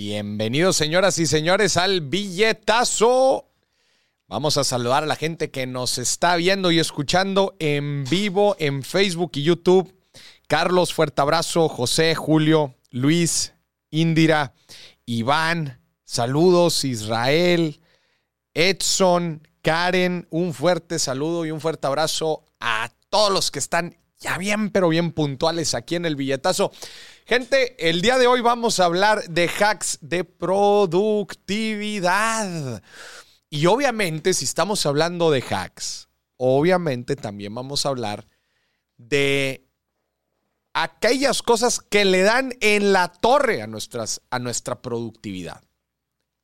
Bienvenidos, señoras y señores, al billetazo. Vamos a saludar a la gente que nos está viendo y escuchando en vivo en Facebook y YouTube. Carlos, fuerte abrazo. José, Julio, Luis, Indira, Iván, saludos. Israel, Edson, Karen, un fuerte saludo y un fuerte abrazo a todos los que están ya bien, pero bien puntuales aquí en el billetazo. Gente, el día de hoy vamos a hablar de hacks de productividad. Y obviamente, si estamos hablando de hacks, obviamente también vamos a hablar de aquellas cosas que le dan en la torre a, nuestras, a nuestra productividad.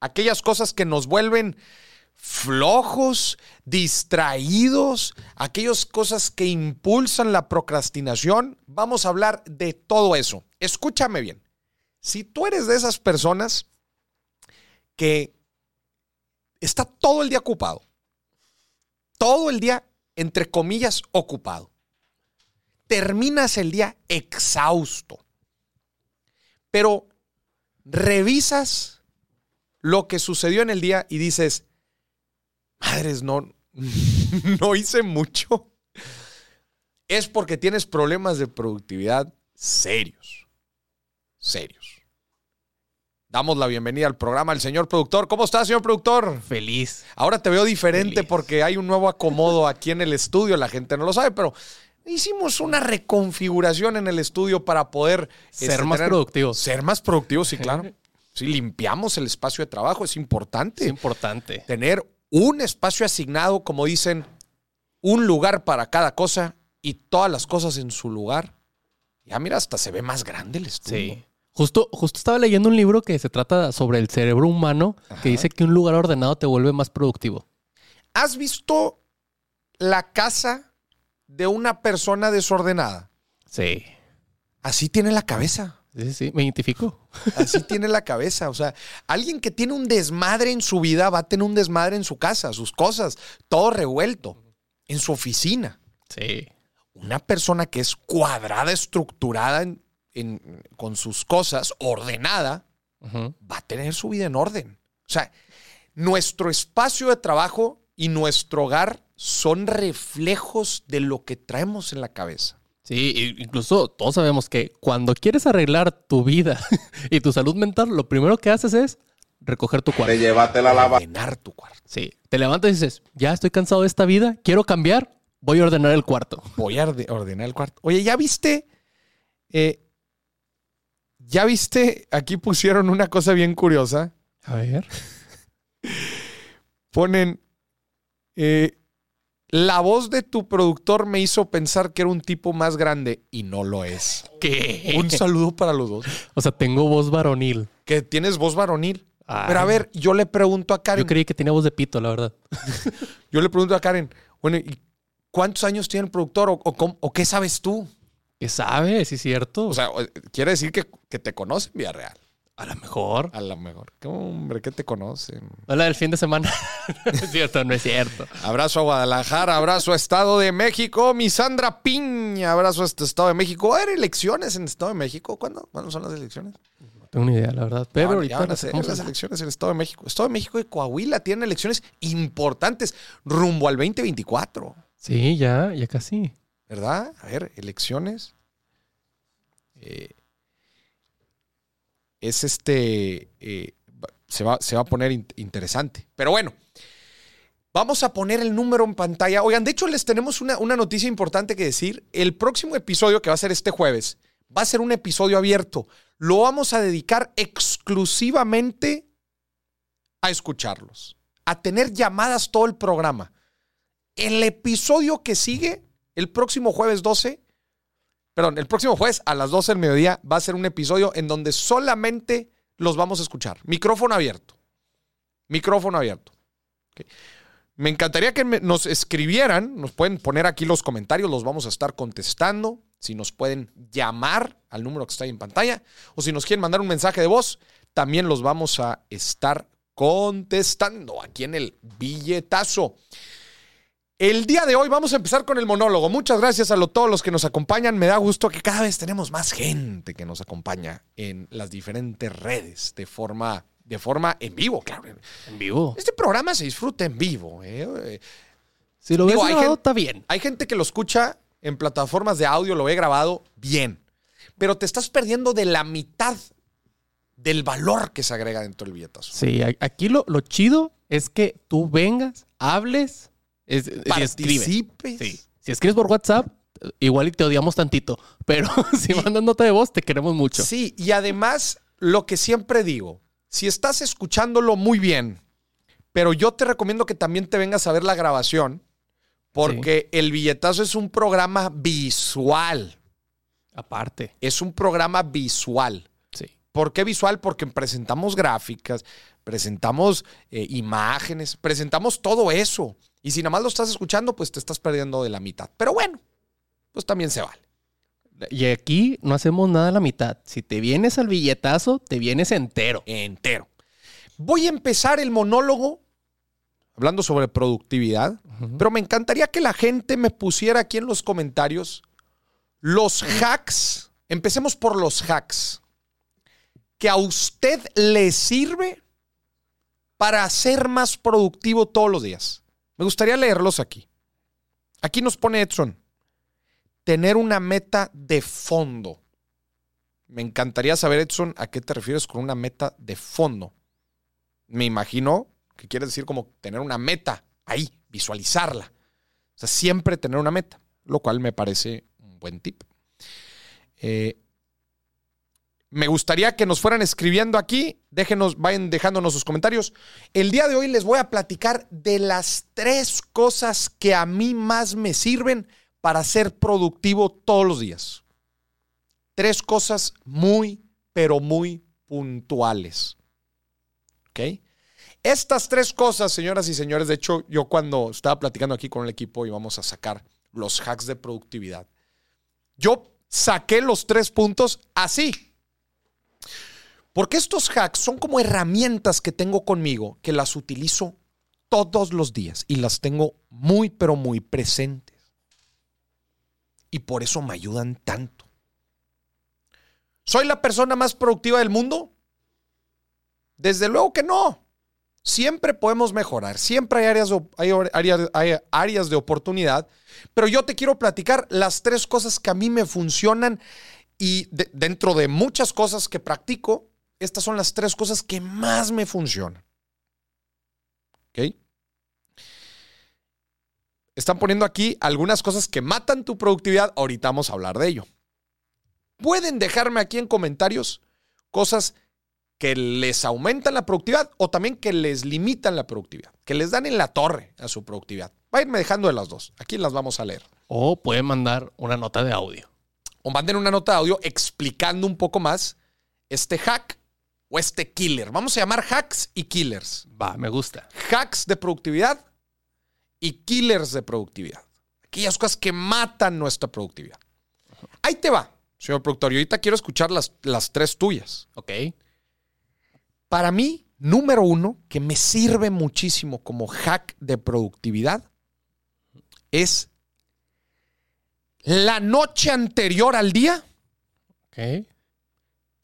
Aquellas cosas que nos vuelven flojos, distraídos, aquellas cosas que impulsan la procrastinación. Vamos a hablar de todo eso. Escúchame bien. Si tú eres de esas personas que está todo el día ocupado, todo el día, entre comillas, ocupado, terminas el día exhausto, pero revisas lo que sucedió en el día y dices, madres, no, no hice mucho, es porque tienes problemas de productividad serios. Serios. Damos la bienvenida al programa al señor productor. ¿Cómo está, señor productor? Feliz. Ahora te veo diferente porque hay un nuevo acomodo aquí en el estudio. La gente no lo sabe, pero hicimos una reconfiguración en el estudio para poder ser este, más productivos. Ser más productivos, sí, claro. Sí, limpiamos el espacio de trabajo, es importante. Es importante. Tener un espacio asignado, como dicen, un lugar para cada cosa y todas las cosas en su lugar. Ya mira, hasta se ve más grande el estudio. Sí. Justo, justo estaba leyendo un libro que se trata sobre el cerebro humano, que dice que un lugar ordenado te vuelve más productivo. ¿Has visto la casa de una persona desordenada? Sí. Así tiene la cabeza. Sí, sí, me identifico. Así tiene la cabeza. O sea, alguien que tiene un desmadre en su vida va a tener un desmadre en su casa, sus cosas, todo revuelto, en su oficina. Sí. Una persona que es cuadrada, estructurada con sus cosas, ordenada, va a tener su vida en orden. O sea, nuestro espacio de trabajo y nuestro hogar son reflejos de lo que traemos en la cabeza. Sí, incluso todos sabemos que cuando quieres arreglar tu vida y tu salud mental, lo primero que haces es recoger tu cuarto. Te la lava. Ordenar tu cuarto. Sí, te levantas y dices, ya estoy cansado de esta vida, quiero cambiar, voy a ordenar el cuarto. Voy a ordenar el cuarto. Oye, ¿ya viste? Eh, ¿Ya viste? Aquí pusieron una cosa bien curiosa. A ver. Ponen... Eh, la voz de tu productor me hizo pensar que era un tipo más grande y no lo es. ¿Qué? Un saludo para los dos. O sea, tengo voz varonil. Que tienes voz varonil. Pero a ver, yo le pregunto a Karen. Yo creí que tenía voz de pito, la verdad. yo le pregunto a Karen, bueno, ¿y cuántos años tiene el productor o, o, qué sabes tú? ¿Qué sabes? Sí, es cierto. O sea, quiere decir que, que te conoce en Villarreal. A lo mejor. A lo mejor. ¿Qué hombre, ¿qué te conocen? Hola del fin de semana. no es cierto, no es cierto. Abrazo a Guadalajara, abrazo a Estado de México, mi Sandra Piña, abrazo a este Estado de México. ¿Hay elecciones en Estado de México? ¿Cuándo? ¿Cuándo son las elecciones? No tengo ni idea, la verdad. Pero ahorita van a ser las elecciones en Estado de México. Estado de México y Coahuila tienen elecciones importantes rumbo al 2024. Sí, ya, ya casi. ¿Verdad? A ver, elecciones. Eh, es este, eh, se, va, se va a poner interesante. Pero bueno, vamos a poner el número en pantalla. Oigan, de hecho les tenemos una, una noticia importante que decir. El próximo episodio que va a ser este jueves va a ser un episodio abierto. Lo vamos a dedicar exclusivamente a escucharlos, a tener llamadas todo el programa. El episodio que sigue, el próximo jueves 12, perdón, el próximo jueves a las 12 del mediodía va a ser un episodio en donde solamente los vamos a escuchar. Micrófono abierto. Micrófono abierto. Me encantaría que nos escribieran, nos pueden poner aquí los comentarios, los vamos a estar contestando. Si nos pueden llamar al número que está ahí en pantalla o si nos quieren mandar un mensaje de voz, también los vamos a estar contestando aquí en el billetazo. El día de hoy vamos a empezar con el monólogo. Muchas gracias a lo- todos los que nos acompañan. Me da gusto que cada vez tenemos más gente que nos acompaña en las diferentes redes de forma, de forma en vivo, claro. En vivo. Este programa se disfruta en vivo. ¿eh? Eh, Si lo ves Digo, grabado, está bien. Hay gente que lo escucha en plataformas de audio, lo ve grabado, bien. Pero te estás perdiendo de la mitad del valor que se agrega dentro del billetazo. Sí, aquí lo, lo chido es que tú vengas, hables, es. Sí. Si escribes por WhatsApp, igual y te odiamos tantito. Pero si mandas nota de voz, te queremos mucho. Sí, y además, lo que siempre digo, si estás escuchándolo muy bien, pero yo te recomiendo que también te vengas a ver la grabación, porque el billetazo es un programa visual. Aparte. Es un programa visual. Sí. ¿Por qué visual? Porque presentamos gráficas, presentamos eh, imágenes, presentamos todo eso. Y si nada más lo estás escuchando, pues te estás perdiendo de la mitad. Pero bueno, pues también se vale. Y aquí no hacemos nada a la mitad. Si te vienes al billetazo, te vienes entero. Entero. Voy a empezar el monólogo hablando sobre productividad, pero me encantaría que la gente me pusiera aquí en los comentarios los hacks. Empecemos por los hacks. Que a usted le sirve para ser más productivo todos los días. Me gustaría leerlos aquí. Aquí nos pone Edson. Tener una meta de fondo. Me encantaría saber, Edson, a qué te refieres con una meta de fondo. Me imagino que quieres decir como tener una meta ahí, visualizarla. O sea, siempre tener una meta, lo cual me parece un buen tip. Eh, me gustaría que nos fueran escribiendo aquí. Déjenos, vayan dejándonos sus comentarios. El día de hoy les voy a platicar de las tres cosas que a mí más me sirven para ser productivo todos los días. Tres cosas muy, pero muy puntuales. ¿Ok? Estas tres cosas, señoras y señores, de hecho, yo cuando estaba platicando aquí con el equipo íbamos a sacar los hacks de productividad. Yo saqué los tres puntos así. Porque estos hacks son como herramientas que tengo conmigo, que las utilizo todos los días y las tengo muy, pero muy presentes. Y por eso me ayudan tanto. ¿Soy la persona más productiva del mundo? Desde luego que no. Siempre podemos mejorar, siempre hay áreas, de- hay áreas- hay áreas de oportunidad, pero yo te quiero platicar las tres cosas que a mí me funcionan y de- dentro de muchas cosas que practico, estas son las tres cosas que más me funcionan. ¿Ok? Están poniendo aquí algunas cosas que matan tu productividad, ahorita vamos a hablar de ello. Pueden dejarme aquí en comentarios cosas que les aumentan la productividad o también que les limitan la productividad, que les dan en la torre a su productividad. Váyanme dejando de las dos. Aquí las vamos a leer. O pueden mandar una nota de audio. O manden una nota de audio explicando un poco más este hack o este killer. Vamos a llamar hacks y killers. Va, me gusta. Hacks de productividad y killers de productividad. Aquellas cosas que matan nuestra productividad. Ahí te va, señor productor. Y ahorita quiero escuchar las, las tres tuyas. Ok. Para mí, número uno, que me sirve muchísimo como hack de productividad, es la noche anterior al día Ok.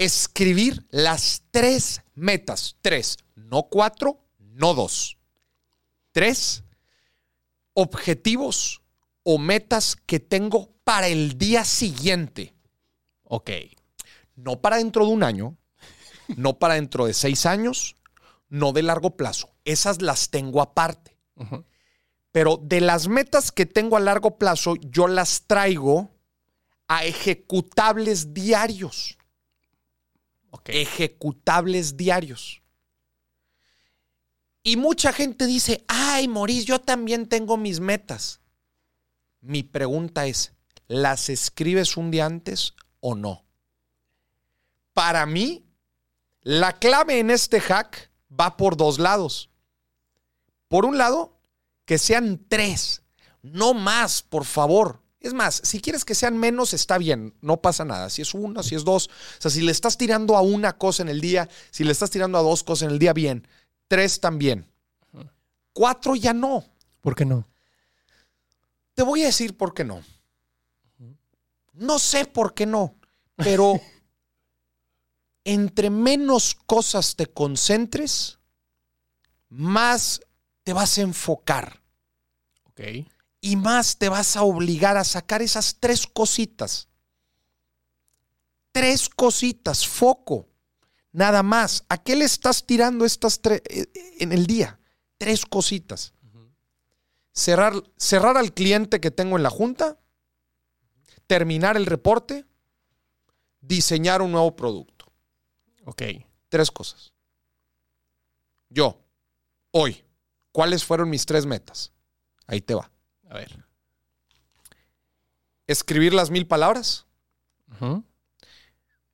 Escribir las tres metas. Tres, no cuatro, no dos. Tres objetivos o metas que tengo para el día siguiente. Ok. No para dentro de un año, no para dentro de seis años, no de largo plazo. Esas las tengo aparte. Pero de las metas que tengo a largo plazo, yo las traigo a ejecutables diarios. Ejecutables diarios. Y mucha gente dice, ay, Maurice, yo también tengo mis metas. Mi pregunta es, ¿las escribes un día antes o no? Para mí, la clave en este hack va por dos lados. Por un lado, que sean tres, no más, por favor. Es más, si quieres que sean menos, está bien, no pasa nada. Si es uno, si es dos. O sea, si le estás tirando a una cosa en el día, si le estás tirando a dos cosas en el día, bien. Tres también. Cuatro ya no. ¿Por qué no? Te voy a decir por qué no. No sé por qué no, pero entre menos cosas te concentres, más te vas a enfocar Ok. Y más te vas a obligar a sacar esas tres cositas. Tres cositas, foco, nada más. ¿A qué le estás tirando estas tres en el día? Tres cositas. Cerrar, cerrar al cliente que tengo en la junta, terminar el reporte, diseñar un nuevo producto. Ok. Tres cosas. Yo, hoy, ¿cuáles fueron mis tres metas? Ahí te va. A ver. Escribir las mil palabras,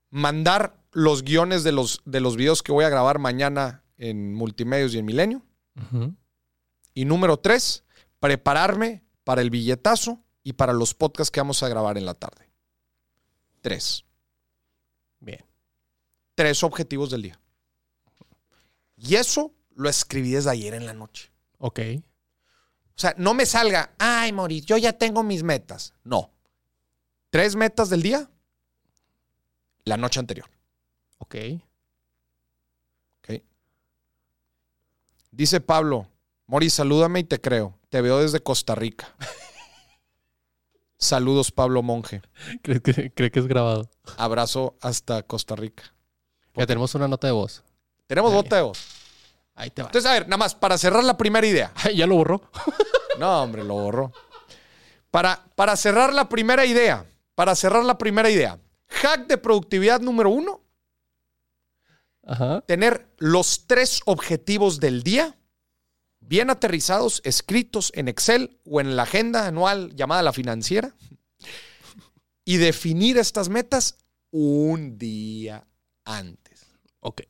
mandar los guiones de los, de los videos que voy a grabar mañana en Multimedios y en Milenio. Y número tres, prepararme para el billetazo y para los podcasts que vamos a grabar en la tarde. Tres. Bien. Tres objetivos del día. Y eso lo escribí desde ayer en la noche. Ok. O sea, no me salga, ay, Moris, yo ya tengo mis metas. No. Tres metas del día, la noche anterior. Ok. ¿ok? Dice Pablo, Moris, salúdame y te creo. Te veo desde Costa Rica. Saludos, Pablo Monje. ¿Crees que, cree que es grabado? Abrazo hasta Costa Rica. Ya tenemos una nota de voz. Tenemos bota de voz. Ahí te va. Entonces, a ver, nada más, para cerrar la primera idea. Ay, ya lo borró. No, hombre, lo borró. Para, para cerrar la primera idea, para cerrar la primera idea, hack de productividad número uno, Ajá. tener los tres objetivos del día bien aterrizados, escritos en Excel o en la agenda anual llamada la financiera, y definir estas metas un día antes. Ok.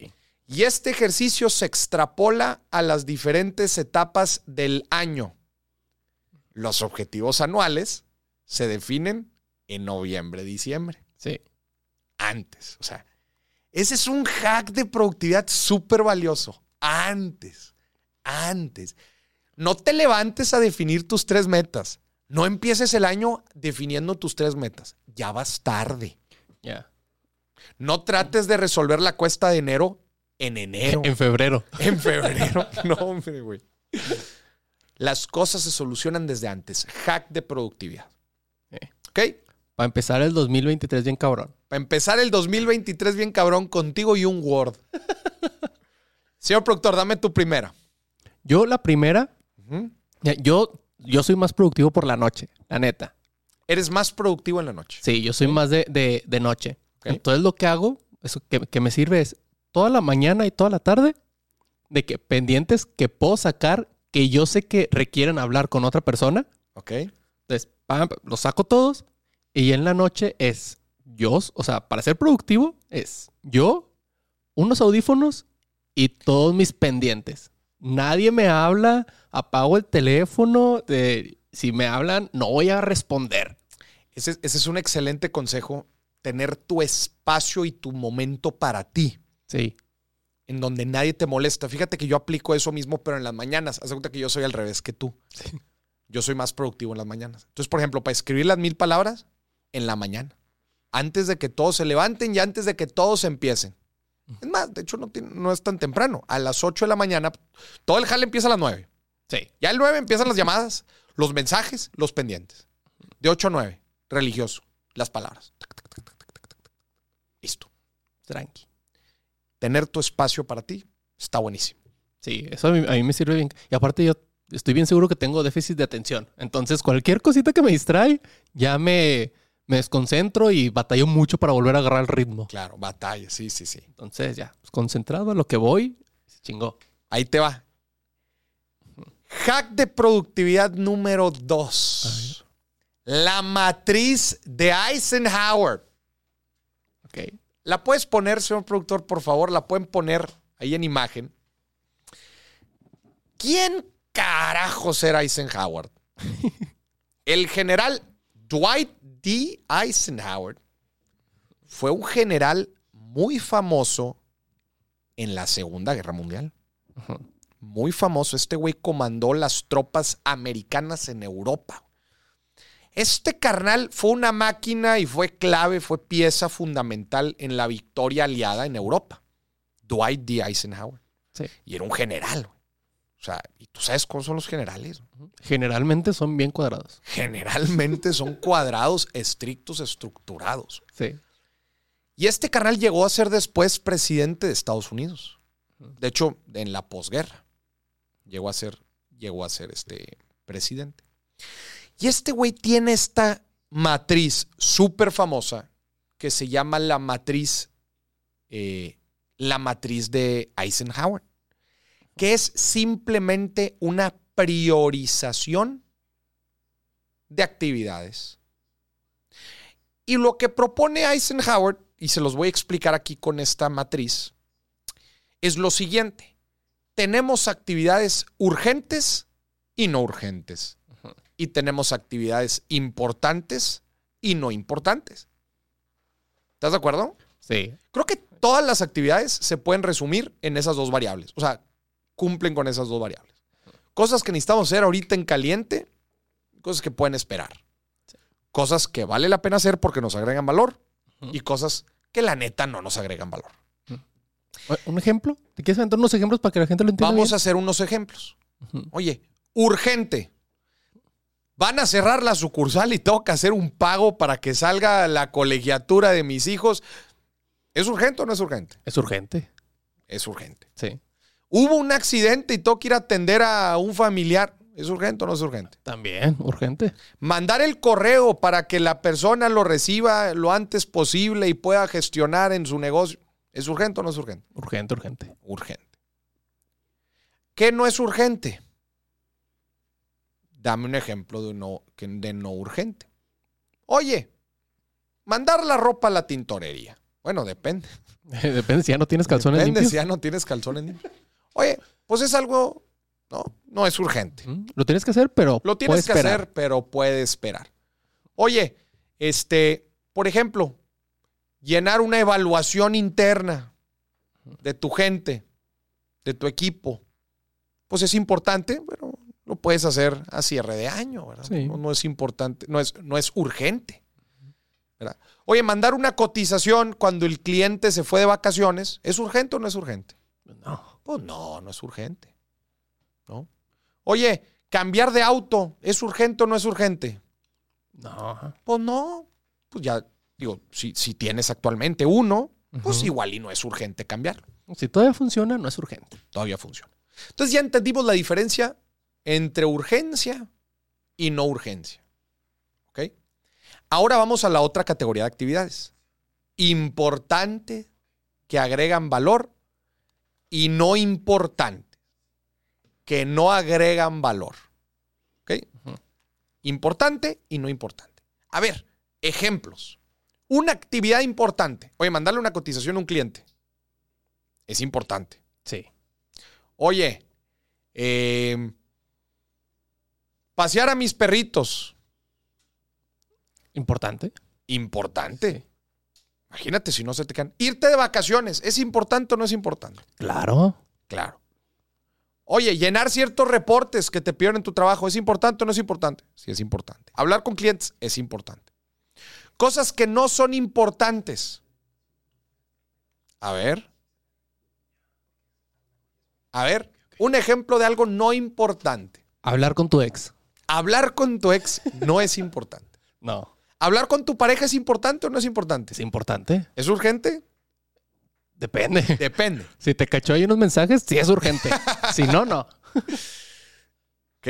Y este ejercicio se extrapola a las diferentes etapas del año. Los objetivos anuales se definen en noviembre, diciembre, Sí. antes. O sea, ese es un hack de productividad súper valioso. Antes, antes. No te levantes a definir tus tres metas. No empieces el año definiendo tus tres metas. Ya vas tarde. Ya. No trates de resolver la cuesta de enero en enero. En febrero. En febrero. No, hombre, güey. Las cosas se solucionan desde antes. Hack de productividad. Eh. ¿Ok? Para empezar el 2023 bien cabrón. Para empezar el 2023 bien cabrón contigo y un Word. Señor productor, dame tu primera. Yo la primera, yo, yo soy más productivo por la noche, la neta. Eres más productivo en la noche. Sí, yo soy más de, de- de noche. Entonces lo que hago, eso que, que me sirve es toda la mañana y toda la tarde de que pendientes que puedo sacar que yo sé que requieren hablar con otra persona. ¿Ok? Entonces, pam, los saco todos y en la noche es yo, o sea, para ser productivo es yo, unos audífonos y todos mis pendientes. Nadie me habla, apago el teléfono, de, si me hablan no voy a responder. Ese, ese es un excelente consejo. Tener tu espacio y tu momento para ti. Sí, en donde nadie te molesta. Fíjate que yo aplico eso mismo, pero en las mañanas. Haz cuenta que yo soy al revés que tú. Yo soy más productivo en las mañanas. Entonces, por ejemplo, para escribir las mil palabras, en la mañana. Antes de que todos se levanten y antes de que todos empiecen. Es más, de hecho, no, tiene- no es tan temprano. A las 8 de la mañana, todo el jale empieza a las 9. sí. Ya al 9 empiezan las llamadas, los mensajes, los pendientes. De 8 a 9, religioso, las palabras. Listo. Tranqui. Tener tu espacio para ti está buenísimo. Sí, eso a mí, a mí me sirve bien. Y aparte yo estoy bien seguro que tengo déficit de atención. Entonces cualquier cosita que me distrae, ya me, me desconcentro y batallo mucho para volver a agarrar el ritmo. Claro, batalla, sí, sí, sí. Entonces ya, pues, concentrado a lo que voy, se chingó. Ahí te va. Hack de productividad número 2. La matriz de Eisenhower. La puedes poner, señor productor, por favor, la pueden poner ahí en imagen. ¿Quién carajos era Eisenhower? El general Dwight D. Eisenhower fue un general muy famoso en la Segunda Guerra Mundial. Muy famoso. Este güey comandó las tropas americanas en Europa. Este carnal fue una máquina y fue clave, fue pieza fundamental en la victoria aliada en Europa. Dwight D. Eisenhower. Sí. Y era un general. O sea, y tú sabes cómo son los generales. Generalmente son bien cuadrados. Generalmente son cuadrados, estrictos, estructurados. Sí. Y este carnal llegó a ser después presidente de Estados Unidos. De hecho, en la posguerra llegó a ser, llegó a ser este presidente. Y este güey tiene esta matriz súper famosa que se llama la matriz, eh, la matriz de Eisenhower, que es simplemente una priorización de actividades. Y lo que propone Eisenhower, y se los voy a explicar aquí con esta matriz, es lo siguiente. Tenemos actividades urgentes y no urgentes. Y tenemos actividades importantes y no importantes. ¿Estás de acuerdo? Sí. Creo que todas las actividades se pueden resumir en esas dos variables. O sea, cumplen con esas dos variables. Cosas que necesitamos hacer ahorita en caliente, cosas que pueden esperar. Cosas que vale la pena hacer porque nos agregan valor y cosas que la neta no nos agregan valor. ¿Un ejemplo? ¿Te quieres aventar unos ejemplos para que la gente lo entienda? Vamos bien? a hacer unos ejemplos. Oye, urgente. Van a cerrar la sucursal y tengo que hacer un pago para que salga la colegiatura de mis hijos. ¿Es urgente o no es urgente? Es urgente. Es urgente. Sí. Hubo un accidente y tengo que ir a atender a un familiar. ¿Es urgente o no es urgente? También, urgente. Mandar el correo para que la persona lo reciba lo antes posible y pueda gestionar en su negocio. ¿Es urgente o no es urgente? Urgente, urgente. Urgente. ¿Qué no es urgente? Dame un ejemplo de no, de no urgente. Oye, mandar la ropa a la tintorería. Bueno, depende. Depende si ya no tienes calzones Depende limpios. si ya no tienes calzones limpios. Oye, pues es algo, no, no es urgente. Lo tienes que hacer, pero Lo tienes puedes que esperar. hacer, pero puede esperar. Oye, este, por ejemplo, llenar una evaluación interna de tu gente, de tu equipo, pues es importante, pero puedes hacer a cierre de año, ¿verdad? Sí. No, no es importante, no es, no es urgente. ¿verdad? Oye, mandar una cotización cuando el cliente se fue de vacaciones, ¿es urgente o no es urgente? No. Pues no, no es urgente. ¿No? Oye, cambiar de auto, ¿es urgente o no es urgente? No. Pues no. Pues ya, digo, si, si tienes actualmente uno, pues igual y no es urgente cambiarlo. Si todavía funciona, no es urgente. Todavía funciona. Entonces ya entendimos la diferencia entre urgencia y no urgencia. ¿Ok? Ahora vamos a la otra categoría de actividades. Importante que agregan valor y no importante que no agregan valor. ¿Ok? Importante y no importante. A ver, ejemplos. Una actividad importante. Oye, mandarle una cotización a un cliente. Es importante. Sí. Oye, eh, pasear a mis perritos. Importante. Importante. Imagínate si no se te quedan. Irte de vacaciones. ¿Es importante o no es importante? Claro. Claro. Oye, llenar ciertos reportes que te pidieron en tu trabajo. ¿Es importante o no es importante? Sí, es importante. Hablar con clientes es importante. Cosas que no son importantes. A ver. A ver, un ejemplo de algo no importante. Hablar con tu ex. Hablar con tu ex no es importante. No. ¿Hablar con tu pareja es importante o no es importante? ¿Es importante? ¿Es urgente? Depende. Depende. Si te cachó ahí unos mensajes, sí es urgente. si no, no. ¿Ok?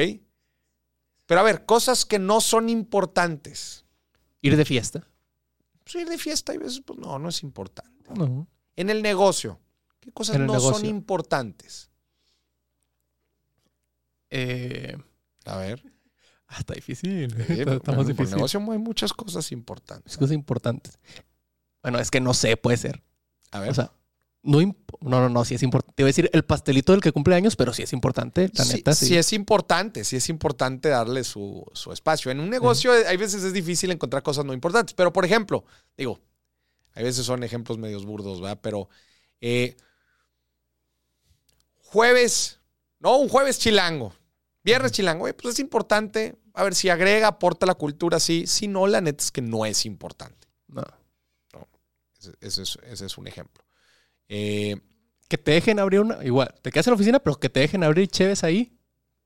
Pero a ver, cosas que no son importantes. Ir de fiesta. Pues ir de fiesta y veces, pues no, no es importante. No. En el negocio, ¿qué cosas no son importantes? Eh, A ver. Ah, está difícil. Sí, está, más por el difícil. negocio hay muchas cosas importantes. Es cosas importantes. Bueno, es que no sé, puede ser. A ver. O sea, no, no, no, no, sí es importante. Te iba a decir el pastelito del que cumple años, pero sí es importante, la sí, neta, sí. sí es importante, sí es importante darle su, su espacio. En un negocio eh, hay veces es difícil encontrar cosas no importantes, pero por ejemplo, digo, hay veces son ejemplos medios burdos, ¿verdad? Pero eh, jueves, no, un jueves chilango, viernes chilango, pues es importante a ver si agrega, aporta la cultura, sí. Si no, la neta es que no es importante. No. Ese, ese es, ese es un ejemplo. Eh, Que te dejen abrir una. Igual, te quedas en la oficina, pero que te dejen abrir cheves ahí.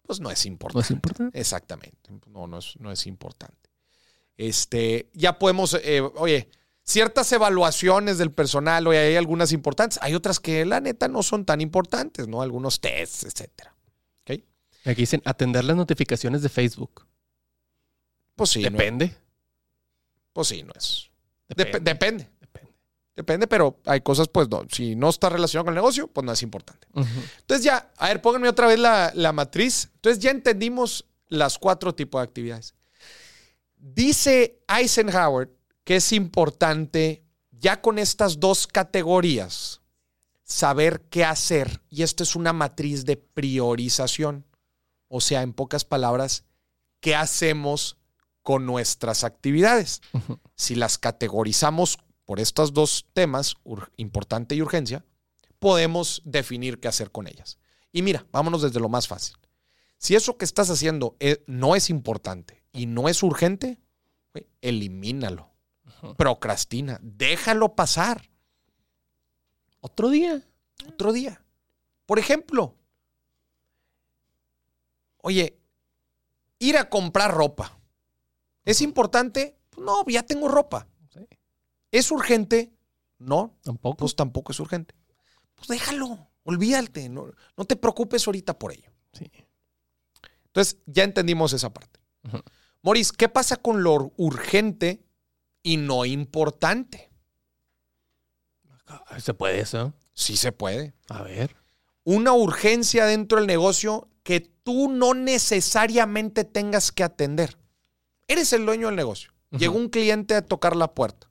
pues no es No importante. es importante. Exactamente. No, no es, no es importante. Este, ya podemos, eh, oye, ciertas evaluaciones del personal, oye, hay algunas importantes, hay otras que la neta no son tan importantes, ¿no? Algunos tests, etcétera. Aquí dicen atender las notificaciones de Facebook. Pues sí, no, Depende. pues sí, no es. Dep- Depende. depende. Depende. Pero hay cosas, pues no. Si no está relacionado con el negocio, pues no es importante. Entonces ya, a ver, pónganme otra vez la, la matriz. Entonces ya entendimos las cuatro tipos de actividades. Dice Eisenhower que es importante ya con estas dos categorías saber qué hacer. Y esto es una matriz de priorización. O sea, en pocas palabras, ¿qué hacemos con nuestras actividades? Si las categorizamos por estos dos temas, importante y urgencia, podemos definir qué hacer con ellas. Y mira, vámonos desde lo más fácil. Si eso que estás haciendo eh, no es importante y no es urgente, elimínalo. Procrastina, déjalo pasar Otro día. otro día. Por ejemplo, oye, ir a comprar ropa. ¿Es importante? Pues no, ya tengo ropa. Sí. ¿Es urgente? No, Tampoco. pues tampoco es urgente. Pues déjalo, olvídate, no, no te preocupes ahorita por ello. Sí. Entonces, ya entendimos esa parte. Moris, ¿qué pasa con lo urgente y no importante? Se puede eso. Sí se puede. A ver. Una urgencia dentro del negocio que tú no necesariamente tengas que atender. Eres el dueño del negocio. Llegó un cliente a tocar la puerta.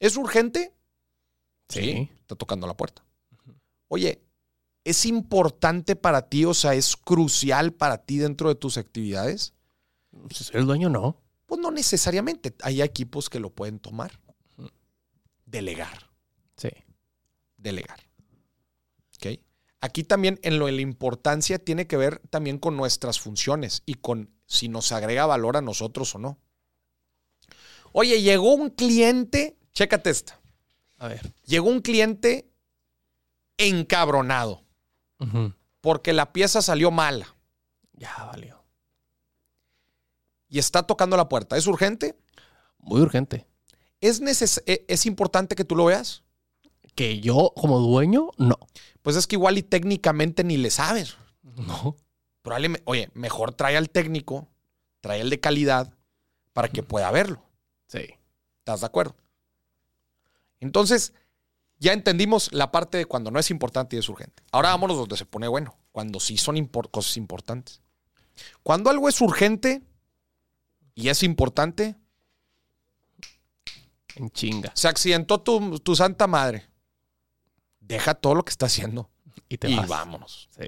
¿Es urgente? Sí. Está tocando la puerta. Oye, ¿es importante para ti? O sea, ¿es crucial para ti dentro de tus actividades? Si soy el dueño, no. Pues no necesariamente. Hay equipos que lo pueden tomar. Delegar. Sí. Delegar. Aquí también en lo de la importancia tiene que ver también con nuestras funciones y con si nos agrega valor a nosotros o no. Oye, llegó un cliente, chécate esta. A ver. Llegó un cliente encabronado porque la pieza salió mala Ya valió. y está tocando la puerta. ¿Es urgente? Muy urgente. ¿Es, neces- e- ¿Es importante que tú lo veas? Que yo, como dueño, no. Pues es que igual y técnicamente ni le sabes. No. Probablemente, oye, mejor trae al técnico, trae el de calidad para que pueda verlo. Sí. ¿Estás de acuerdo? Entonces, ya entendimos la parte de cuando no es importante y es urgente. Ahora vámonos donde se pone bueno, cuando sí son impor- cosas importantes. Cuando algo es urgente y es importante, En chinga. se accidentó tu, tu santa madre. Deja todo lo que está haciendo Y te y vas. vámonos. Sí.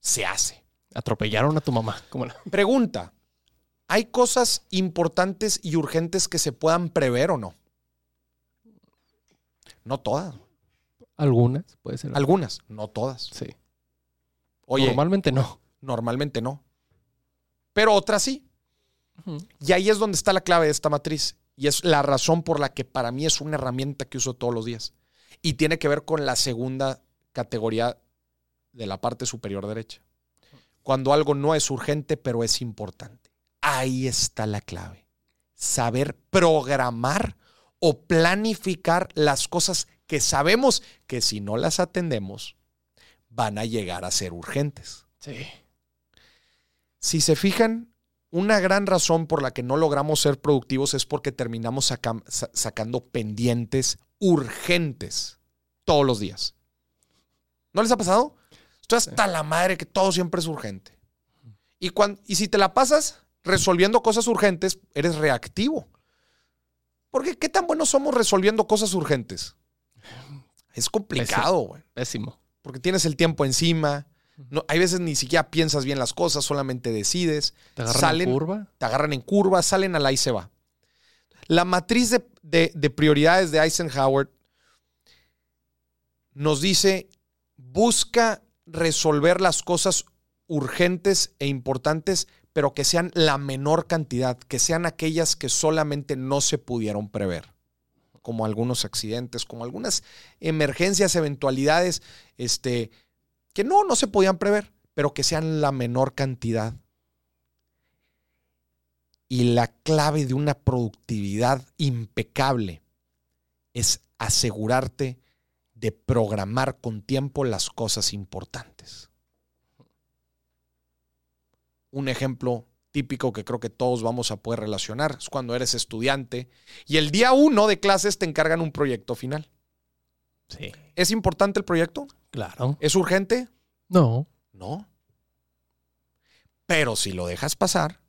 Se hace. Atropellaron a tu mamá. ¿Cómo la? Pregunta. ¿Hay cosas importantes y urgentes que se puedan prever o no? No todas. Algunas, puede ser. Algunas, no todas. Sí. Oye, Normalmente no. normalmente no. Pero otras sí. Y ahí es donde está la clave de esta matriz. Y es la razón por la que para mí es una herramienta que uso todos los días. Y tiene que ver con la segunda categoría de la parte superior derecha. Cuando algo no es urgente, pero es importante. Ahí está la clave. Saber programar o planificar las cosas que sabemos que si no las atendemos, van a llegar a ser urgentes. Sí. Si se fijan, una gran razón por la que no logramos ser productivos es porque terminamos saca- sa- sacando pendientes urgentes todos los días. ¿No les ha pasado? Estoy hasta la madre que todo siempre es urgente. Y, y si te la pasas resolviendo cosas urgentes, eres reactivo. Porque ¿qué tan buenos somos resolviendo cosas urgentes? Es complicado, güey Pésimo. porque tienes el tiempo encima. No, hay veces ni siquiera piensas bien las cosas, solamente decides. Te agarran Salen- en curva. Te agarran en curva, salen a la y se va. La matriz de, de- de prioridades de Eisenhower nos dice, busca resolver las cosas urgentes e importantes, pero que sean la menor cantidad, que sean aquellas que solamente no se pudieron prever, como algunos accidentes, como algunas emergencias, eventualidades, este, que no, no se podían prever, pero que sean la menor cantidad. Y la clave de una productividad impecable es asegurarte de programar con tiempo las cosas importantes. Un ejemplo típico que creo que todos vamos a poder relacionar es cuando eres estudiante y el día uno de clases te encargan un proyecto final. Sí. ¿Es importante el proyecto? Claro. ¿Es urgente? No. No. Pero si lo dejas pasar,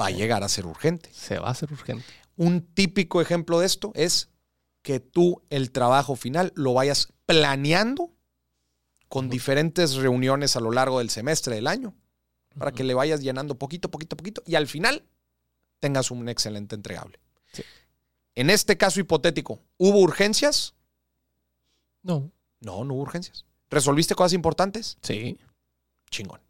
va a llegar a ser urgente. Se va a hacer urgente. Un típico ejemplo de esto es que tú el trabajo final lo vayas planeando con diferentes reuniones a lo largo del semestre del año para que le vayas llenando poquito, poquito, poquito y al final tengas un excelente entregable. Sí. En este caso hipotético, ¿hubo urgencias? No. No, no hubo urgencias. ¿Resolviste cosas importantes? Sí. Chingón.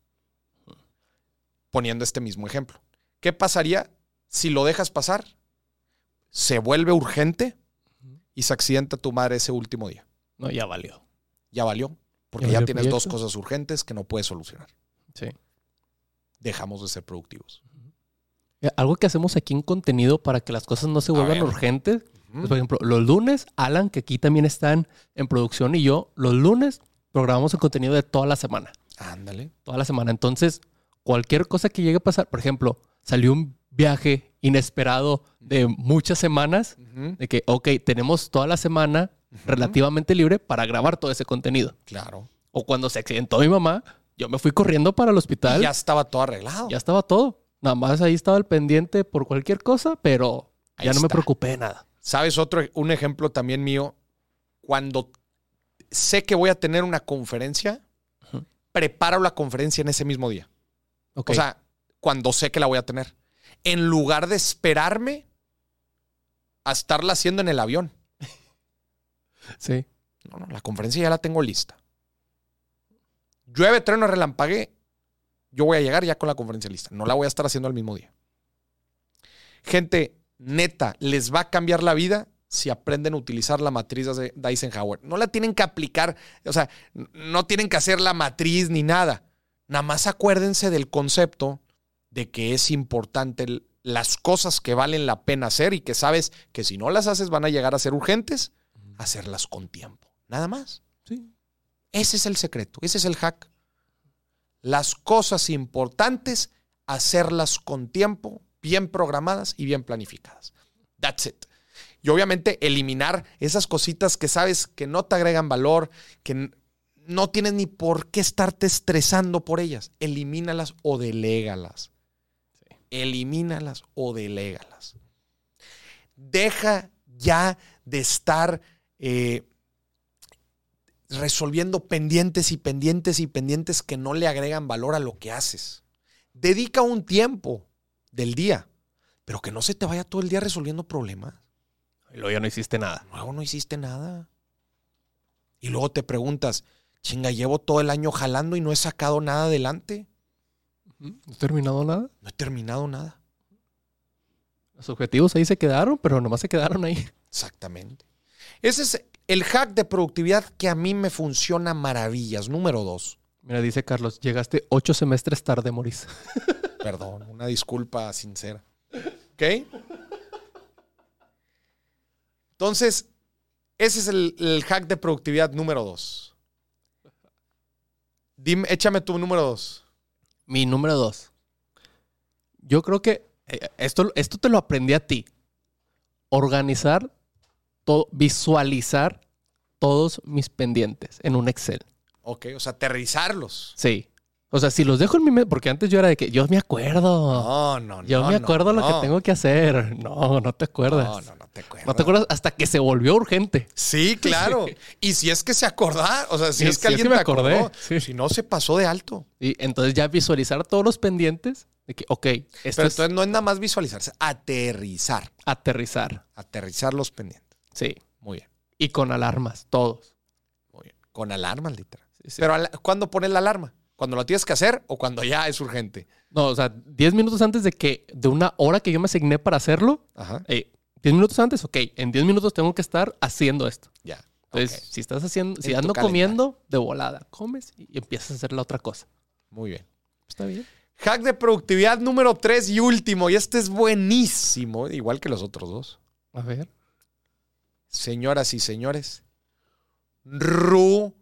Poniendo este mismo ejemplo. ¿Qué pasaría si lo dejas pasar? Se vuelve urgente y se accidenta tu madre ese último día. No, ya valió. Ya valió. Porque Ya ya, valió el tienes dos cosas urgentes que no puedes solucionar. Sí. Dejamos de ser productivos. Eh, Algo que hacemos aquí en contenido para que las cosas no se vuelvan urgentes. Pues, por ejemplo, los lunes, Alan, que aquí también están en producción, y yo, los lunes programamos el contenido de toda la semana. Ándale. Toda la semana. Entonces, cualquier cosa que llegue a pasar, por ejemplo, salió un viaje inesperado de muchas semanas, de que, ok, tenemos toda la semana relativamente libre para grabar todo ese contenido. Claro. O cuando se accidentó mi mamá, yo me fui corriendo para el hospital. Y ya estaba todo arreglado. ya estaba todo. Nada más ahí estaba el pendiente por cualquier cosa, pero Ahí ya no me preocupé de nada. ¿Sabes otro, un ejemplo también mío? Cuando sé que voy a tener una conferencia, preparo la conferencia en ese mismo día. Ok. O sea, cuando sé que la voy a tener. En lugar de esperarme a estarla haciendo en el avión. sí. No, no, la conferencia ya la tengo lista. Llueve, trueno, relampague. Yo voy a llegar ya con la conferencia lista. No la voy a estar haciendo al mismo día. Gente, neta, les va a cambiar la vida si aprenden a utilizar la matriz de Eisenhower. No la tienen que aplicar, o sea, no tienen que hacer la matriz ni nada. Nada más acuérdense del concepto de que es importante el- las cosas que valen la pena hacer y que sabes que si no las haces van a llegar a ser urgentes, hacerlas con tiempo. Nada más. Sí. Ese es el secreto, ese es el hack. Las cosas importantes, hacerlas con tiempo, bien programadas y bien planificadas. That's it. Y obviamente eliminar esas cositas que sabes que no te agregan valor, que no tienes ni por qué estarte estresando por ellas. Elimínalas o delégalas. Elimínalas o delégalas. Deja ya de estar eh, resolviendo pendientes y pendientes y pendientes que no le agregan valor a lo que haces. Dedica un tiempo del día, pero que no se te vaya todo el día resolviendo problemas. Y luego ya no hiciste nada. Luego no hiciste nada. Y luego te preguntas, chinga, llevo todo el año jalando y no he sacado nada adelante. ¿No he terminado nada? No he terminado nada. Los objetivos ahí se quedaron, pero nomás se quedaron ahí. Exactamente. Ese es el hack de productividad que a mí me funciona maravillas. Número dos. Mira, dice Carlos, llegaste ocho semestres tarde, Moris. Perdón, una disculpa sincera. ¿Ok? Entonces, ese es el, el hack de productividad número dos. Dime, échame tu número dos. Mi número dos. Yo creo que eh, esto, esto te lo aprendí a ti. Organizar, todo, visualizar todos mis pendientes en un Excel. Ok, o sea, aterrizarlos. Sí. O sea, si los dejo en mi mente, porque antes yo era de que yo me acuerdo. No, no, no. yo me no, acuerdo lo no. que tengo que hacer. No, no te acuerdas. No, no, no te acuerdas. No te acuerdas hasta que se volvió urgente. Sí, claro. Y si es que se acordar, o sea, si Sí, es que es alguien que me te acordé, acordó, sí. si no se pasó de alto. Y entonces ya visualizar todos los pendientes de que, ok, esto Pero es entonces no es nada más visualizarse, aterrizar. aterrizar. Aterrizar los pendientes. Sí. Muy bien, Y con alarmas, todos. muy bien. Con alarmas, literal. Sí. Pero ¿cuándo pones la alarma? ¿Cuando lo tienes que hacer o cuando ya es urgente? No, o sea, 10 minutos antes de que, de una hora que yo me asigné para hacerlo, Ajá. eh, 10 minutos antes, ok, en 10 minutos tengo que estar haciendo esto. Ya. Entonces, si estás haciendo, si En ando comiendo, de volada, comes y empiezas a hacer la otra cosa. Muy bien. Está bien. Hack de productividad número 3 y último. Y este es buenísimo, igual que los otros dos. A ver. Señoras y señores, rutina.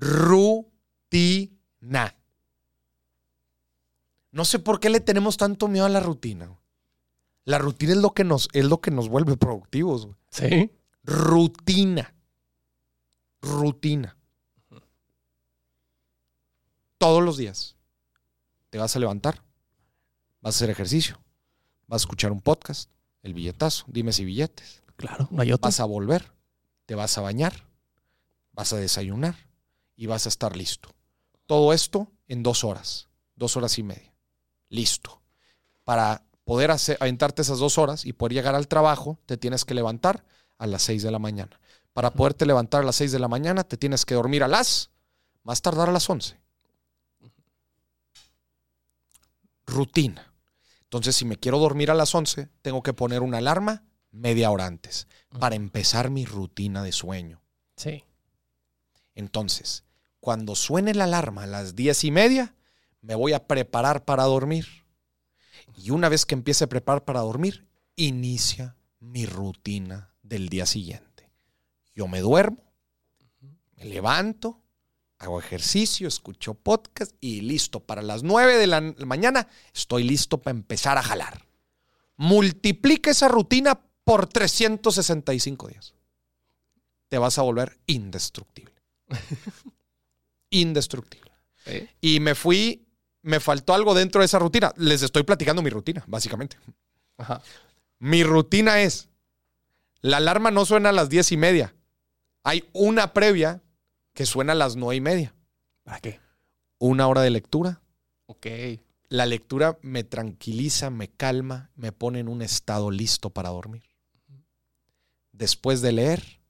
Rutina. No sé por qué le tenemos tanto miedo a la rutina. La rutina es lo que nos, es lo que nos vuelve productivos. güey. Sí. Rutina. Rutina. Todos los días. Te vas a levantar. Vas a hacer ejercicio. Vas a escuchar un podcast. El billetazo. Dime si billetes. Claro, no hay otra. Vas a volver. Te vas a bañar. Vas a desayunar. Y vas a estar listo. Todo esto en dos horas. Dos horas y media. Listo. Para poder hacer, aventarte esas dos horas y poder llegar al trabajo, te tienes que levantar a las seis de la mañana. Para poderte levantar a las seis de la mañana, te tienes que dormir a las, más tardar a las once. Rutina. Entonces, si me quiero dormir a las 11, tengo que poner una alarma media hora antes para empezar mi rutina de sueño. Sí. Entonces, cuando suene la alarma a las diez y media, me voy a preparar para dormir. Y una vez que empiece a preparar para dormir, inicia mi rutina del día siguiente. Yo me duermo, me levanto, hago ejercicio, escucho podcast y listo. Para las 9 de la mañana estoy listo para empezar a jalar. Multiplica esa rutina por 365 días. Te vas a volver indestructible. indestructible. Y me fui, me faltó algo dentro de esa rutina. Les estoy platicando mi rutina, básicamente. Ajá. Mi rutina es, la alarma no suena a las diez y media. Hay una previa que suena a las nueve y media. ¿Para qué? Una hora de lectura. Ok. La lectura me tranquiliza, me calma, me pone en un estado listo para dormir. Después de leer,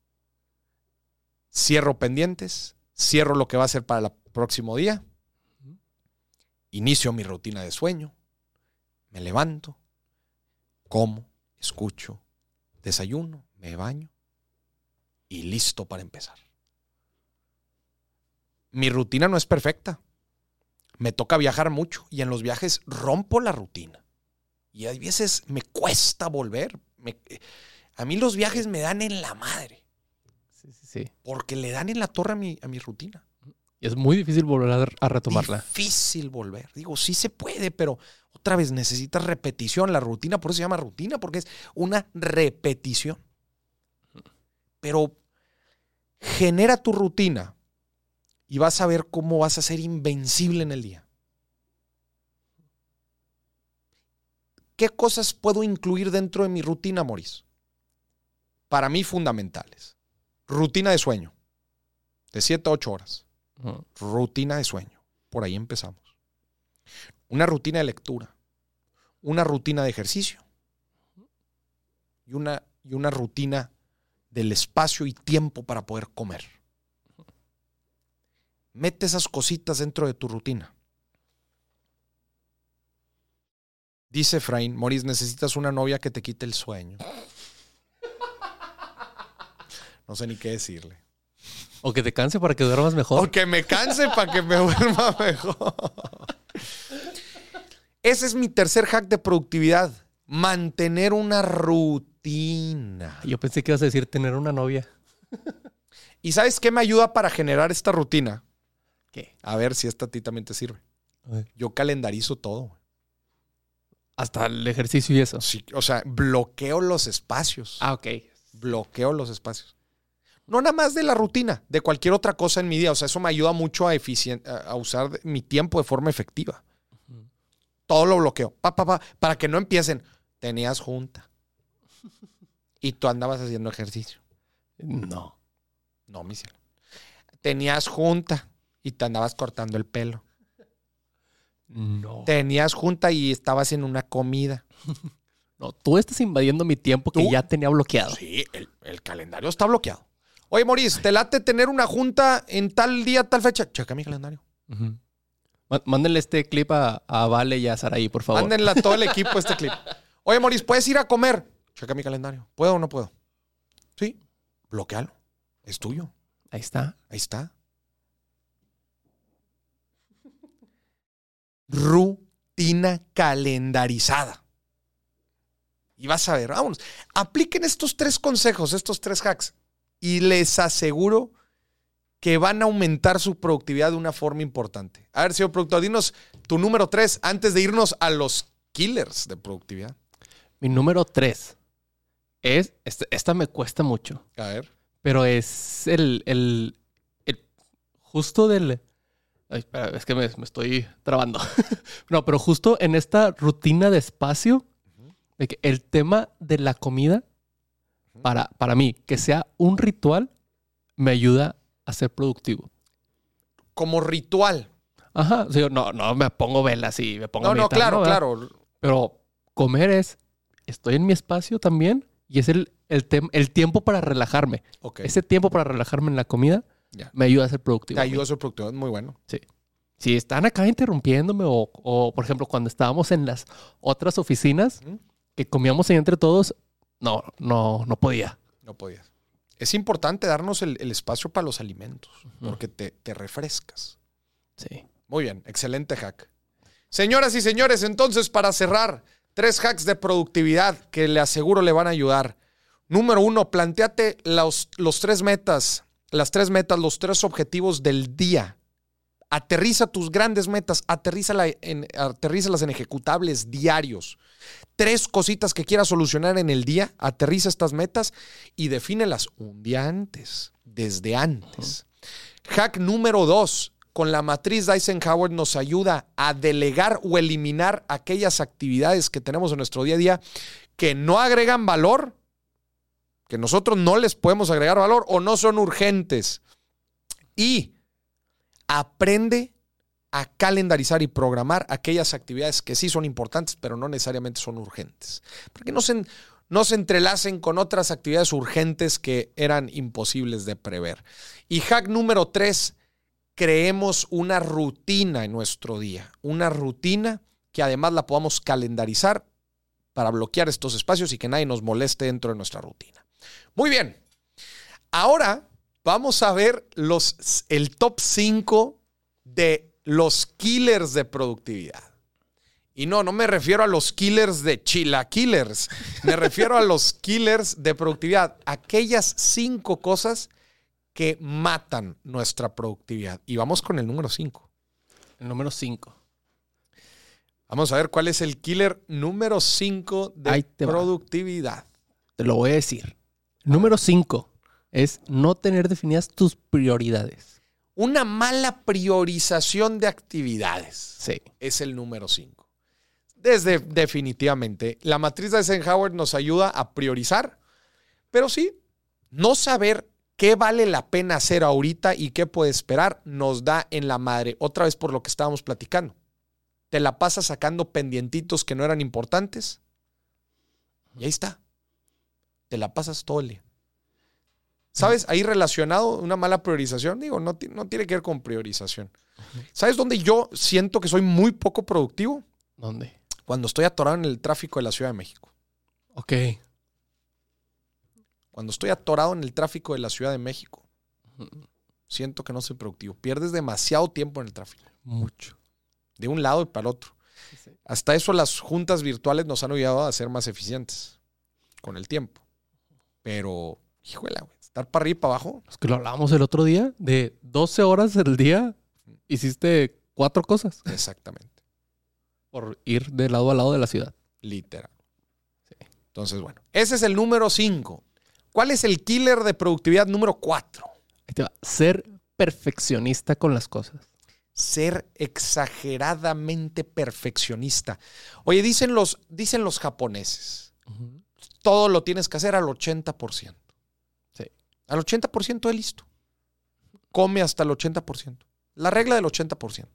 cierro pendientes, cierro lo que va a ser para el próximo día, inicio mi rutina de sueño, me levanto, como, escucho, desayuno, me baño y listo para empezar. Mi rutina no es perfecta me toca viajar mucho y en los viajes rompo la rutina. Y a veces me cuesta volver. A mí los viajes me dan en la madre, Sí, porque le dan en la torre a mi, a mi rutina. Y es muy difícil volver a, retomarla. Difícil volver. Digo, sí se puede, pero otra vez necesitas repetición. La rutina, por eso se llama rutina, porque es una repetición. Pero genera tu rutina y vas a ver cómo vas a ser invencible en el día. ¿Qué cosas puedo incluir dentro de mi rutina, Maurice? Para mí fundamentales. Rutina de sueño, de 7 a 8 horas rutina de sueño. Por ahí empezamos. Una rutina de lectura. Una rutina de ejercicio. Y una, y una rutina del espacio y tiempo para poder comer. Mete esas cositas dentro de tu rutina. Dice Efraín, Moris, necesitas una novia que te quite el sueño. No sé ni qué decirle. O que te canse para que duermas mejor. O que me canse para que me duerma mejor. Ese es mi tercer hack de productividad. Mantener una rutina. Yo pensé que ibas a decir tener una novia. ¿Y sabes qué me ayuda para generar esta rutina? ¿Qué? A ver si esta a ti también te sirve. Yo calendarizo todo. Hasta el ejercicio y eso. Sí, o sea, bloqueo los espacios. Ah, ok. bloqueo los espacios. No nada más de la rutina, de cualquier otra cosa en mi día. O sea, eso me ayuda mucho a, a usar mi tiempo de forma efectiva. Todo lo bloqueo. Pa, pa, pa, para que no empiecen. Tenías junta. Y tú andabas haciendo ejercicio. No. No, mi cielo. Tenías junta y te andabas cortando el pelo. No. Tenías junta y estabas en una comida. No, tú estás invadiendo mi tiempo que ya tenía bloqueado. Sí, el, el calendario está bloqueado. Oye, Maurice, ¿te late tener una junta en tal día, tal fecha? Checa mi calendario. Má- Mándenle este clip a, a Vale y a Saraí, por favor. Mándenle a todo el equipo este clip. Oye, Maurice, ¿puedes ir a comer? Checa mi calendario. ¿Puedo o no puedo? Sí. Bloquealo. Es tuyo. Ahí está. Ahí está. Rutina calendarizada. Y vas a ver, vámonos. Apliquen estos tres consejos, estos tres hacks. Y les aseguro que van a aumentar su productividad de una forma importante. A ver, señor productor, dinos tu número tres antes de irnos a los killers de productividad. Mi número tres es. Esta, esta me cuesta mucho. A ver. Pero es el. el, el- justo del. Ay, espera, es que me, me estoy trabando. no, pero justo en esta rutina de espacio, de que el tema de la comida, para, para mí, que sea un ritual, me ayuda a ser productivo. Como ritual. Ajá. O sea, no, no me pongo velas y me pongo No, a no, claro, ¿verdad? claro. Pero comer es. Estoy en mi espacio también y es el, el, tem- el tiempo para relajarme. Ok. Ese tiempo para relajarme en la comida Ya. me ayuda a ser productivo. Te ayuda a ser productividad, muy bueno. Si están acá interrumpiéndome o, o, por ejemplo, cuando estábamos en las otras oficinas que comíamos ahí entre todos, no, no, no podía. No podías. Es importante darnos el, el espacio para los alimentos, porque te, te refrescas. Sí. Muy bien, excelente hack. Señoras y señores, entonces para cerrar, tres hacks de productividad que le aseguro le van a ayudar. Número uno, planteate los, los tres metas, las tres metas, los tres objetivos del día. Aterriza tus grandes metas, aterrízala en, aterrízalas en ejecutables diarios. Tres cositas que quieras solucionar en el día, aterriza estas metas y defínelas un día antes, desde antes. Hack número dos, con la matriz de Eisenhower nos ayuda a delegar o eliminar aquellas actividades que tenemos en nuestro día a día que no agregan valor, que nosotros no les podemos agregar valor o no son urgentes. Y aprende a calendarizar y programar aquellas actividades que sí son importantes, pero no necesariamente son urgentes. Porque no se, no se entrelacen con otras actividades urgentes que eran imposibles de prever. Y hack número tres, creemos una rutina en nuestro día. Una rutina que además la podamos calendarizar para bloquear estos espacios y que nadie nos moleste dentro de nuestra rutina. Muy bien. Ahora vamos a ver los, el top 5 de los killers de productividad. Y no, no me refiero a los killers de chilaquillers. Me refiero a los killers de productividad. Aquellas cinco cosas que matan nuestra productividad. Y vamos con el número 5. El número 5. Vamos a ver cuál es el killer número 5 Ahí de te va. productividad. Te lo voy a decir. Número 5 es no tener definidas tus prioridades. Una mala priorización de actividades. Sí. es el número 5. Desde definitivamente, la matriz de Eisenhower nos ayuda a priorizar, pero sí, no saber qué vale la pena hacer ahorita y qué puede esperar nos da en la madre. Otra vez por lo que estábamos platicando. Te la pasas sacando pendientitos que no eran importantes y ahí está. Te la pasas todo el día. ¿Sabes? Ahí relacionado una mala priorización, digo, no, no tiene que ver con priorización. ¿Sabes dónde yo siento que soy muy poco productivo? ¿Dónde? Cuando estoy atorado en el tráfico de la Ciudad de México. Ok. Cuando estoy atorado en el tráfico de la Ciudad de México, siento que no soy productivo. Pierdes demasiado tiempo en el tráfico, Mucho. de un lado y para el otro. Sí. Hasta eso las juntas virtuales nos han ayudado a ser más eficientes con el tiempo. Pero, híjole, güey, estar para arriba y para abajo, Es que lo hablábamos el otro día. De 12 horas del día, hiciste cuatro cosas exactamente, por ir de lado a lado de la ciudad. literal. Sí. Entonces, bueno, ese es el número 5. ¿Cuál es el killer de productividad número 4? Ahí te va. Ser perfeccionista con las cosas. ser exageradamente perfeccionista. Oye, dicen los, dicen los japoneses, todo lo tienes que hacer al 80%. Al 80% es listo. Come hasta el 80%. La regla del 80%.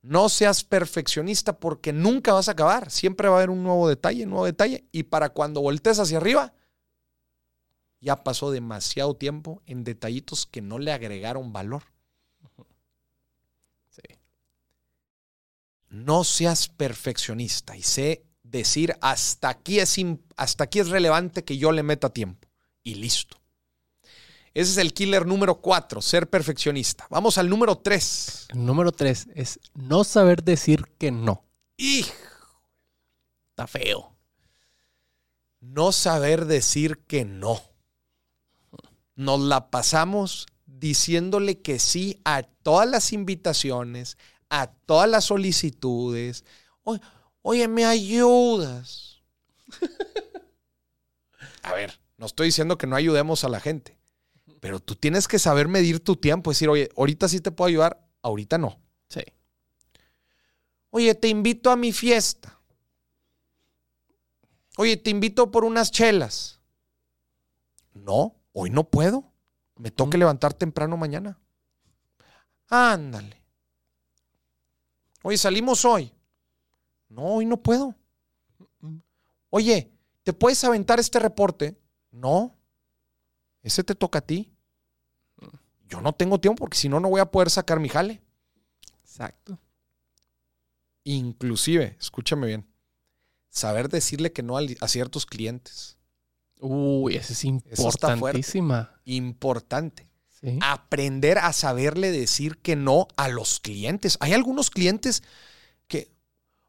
No seas perfeccionista porque nunca vas a acabar. Siempre va a haber un nuevo detalle, un nuevo detalle. Y para cuando voltees hacia arriba, ya pasó demasiado tiempo en detallitos que no le agregaron valor. Sí. No seas perfeccionista y sé decir hasta aquí es, hasta aquí es relevante que yo le meta tiempo. Y listo. Ese es el killer número cuatro, ser perfeccionista. Vamos al número tres. El número tres es no saber decir que no. Y Está feo. no saber decir que no. Nos la pasamos diciéndole que sí a todas las invitaciones, a todas las solicitudes. Oye, oye, ¿me ayudas? A ver, no estoy diciendo que no ayudemos a la gente, pero tú tienes que saber medir tu tiempo, decir, oye, ahorita sí te puedo ayudar, ahorita no. Sí. Oye, te invito a mi fiesta. Oye, te invito por unas chelas. No, hoy no puedo. Me toca levantar temprano mañana. Ándale. Oye, salimos hoy. No, hoy no puedo. Oye, ¿te puedes aventar este reporte? No. Ese te toca a ti. Yo no tengo tiempo porque si no, no voy a poder sacar mi jale. Exacto. Inclusive, escúchame bien, saber decirle que no a ciertos clientes. Uy, esa es Eso fuerte. importantísima. Importante. Sí. Aprender a saberle decir que no a los clientes. Hay algunos clientes que,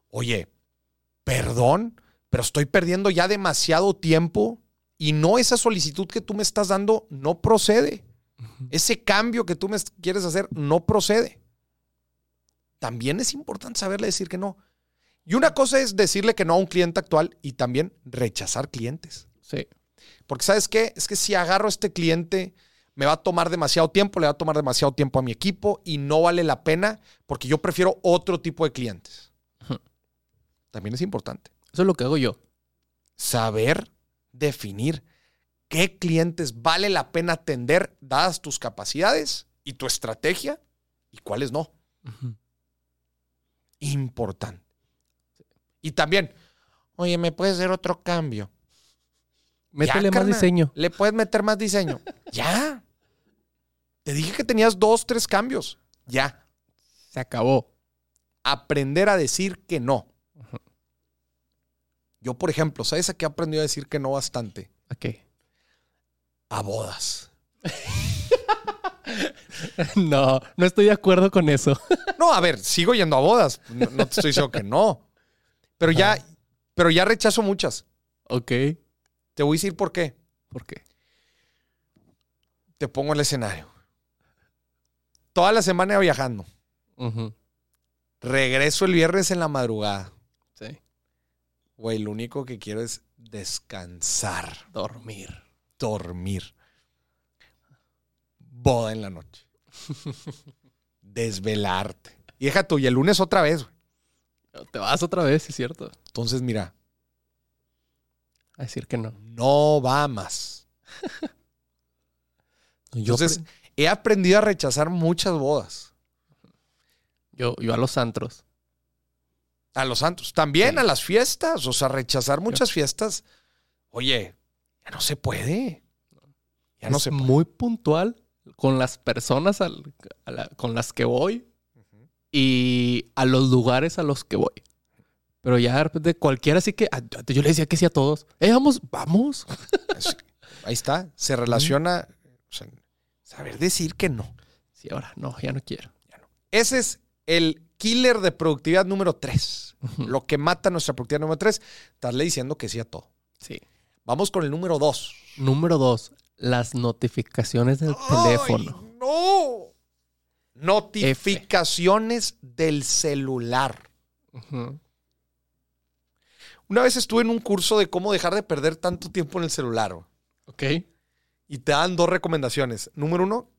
oye, perdón, pero estoy perdiendo ya demasiado tiempo y no esa solicitud que tú me estás dando no procede. Ese cambio que tú me quieres hacer no procede. También es importante saberle decir que no. Y una cosa es decirle que no a un cliente actual y también rechazar clientes. Sí. Porque sabes qué? Es que si agarro a este cliente, me va a tomar demasiado tiempo, le va a tomar demasiado tiempo a mi equipo y no vale la pena porque yo prefiero otro tipo de clientes. También es importante Eso es lo que hago yo. saber definir qué clientes vale la pena atender dadas tus capacidades y tu estrategia y cuáles no. Importante. Y también, oye, ¿me puedes hacer otro cambio? Métele Ya, más diseño. Le puedes meter más diseño. ya. Te dije que tenías dos, tres cambios. Ya. Se acabó. Aprender a decir que no. Yo, por ejemplo, ¿sabes a qué he aprendido a decir que no bastante? Ok. A bodas. No, no estoy de acuerdo con eso. No, a ver, sigo yendo a bodas. No, no te estoy diciendo que no. Pero ya, pero ya rechazo muchas. Ok. Te voy a decir por qué. ¿Por qué? Te pongo el escenario. Toda la semana viajando. Regreso el viernes en la madrugada. Güey, lo único que quiero es descansar, Dormir. dormir. Boda en la noche. Desvelarte. Y deja tú, y el lunes otra vez, güey. Te vas otra vez, es cierto. Entonces, mira, A decir que no. no va más. Yo, Entonces, he aprendido a rechazar muchas bodas. yo, yo a los antros. A los santos. También Sí. a las fiestas. O sea, rechazar muchas fiestas. Oye, ya no se puede. Ya no se puede. muy puntual con las personas al- a la- con las que voy y a los lugares a los que voy. Pero ya de repente cualquiera así que ah, yo le decía que sí a todos. Eh, vamos, vamos. Ahí está. Se relaciona. o sea, saber decir que no. Sí, ahora no, ya no quiero. Ese es el killer de productividad número 3. Ujú. Lo que mata nuestra productividad número 3. Estarle diciendo que sí a todo. Sí. Vamos con el número 2. Número dos, las notificaciones del teléfono. ¡No! Notificaciones del celular. Una vez estuve en un curso de cómo dejar de perder tanto tiempo en el celular. Ok. Y te dan dos recomendaciones. Número uno,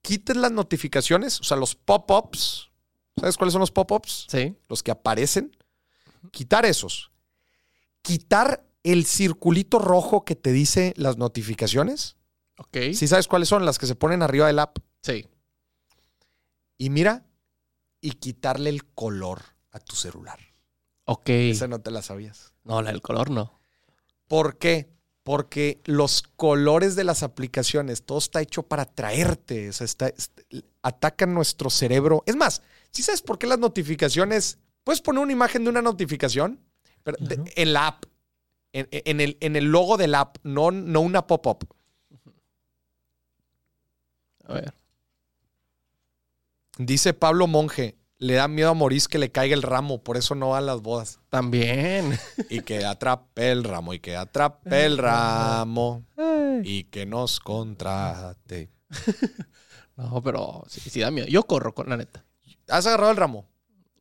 quites las notificaciones, o sea, los pop-ups. ¿Sabes cuáles son los pop-ups? Sí. Los que aparecen. Quitar esos. Quitar el circulito rojo que te dice las notificaciones. Ok. ¿Sí sabes cuáles son? Las que se ponen arriba del app. Sí. Y mira, y quitarle el color a tu celular. Ok. Esa no te la sabías. No, la del color no. ¿Por qué? Porque los colores de las aplicaciones, todo está hecho para atraerte. O sea, está, est- atacan nuestro cerebro. Es más, ¿sí sabes por qué las notificaciones? Puedes poner una imagen de una notificación pero de- en la app. En, en el, en el logo de la app, no, no una pop-up. A ver. Dice Pablo Monge, le da miedo a Maurice que le caiga el ramo, por eso no va a las bodas. También. Y que atrape el ramo, y que atrape el ramo, y que nos contrate. No, pero sí, sí da miedo. Yo corro con la neta. ¿Has agarrado el ramo?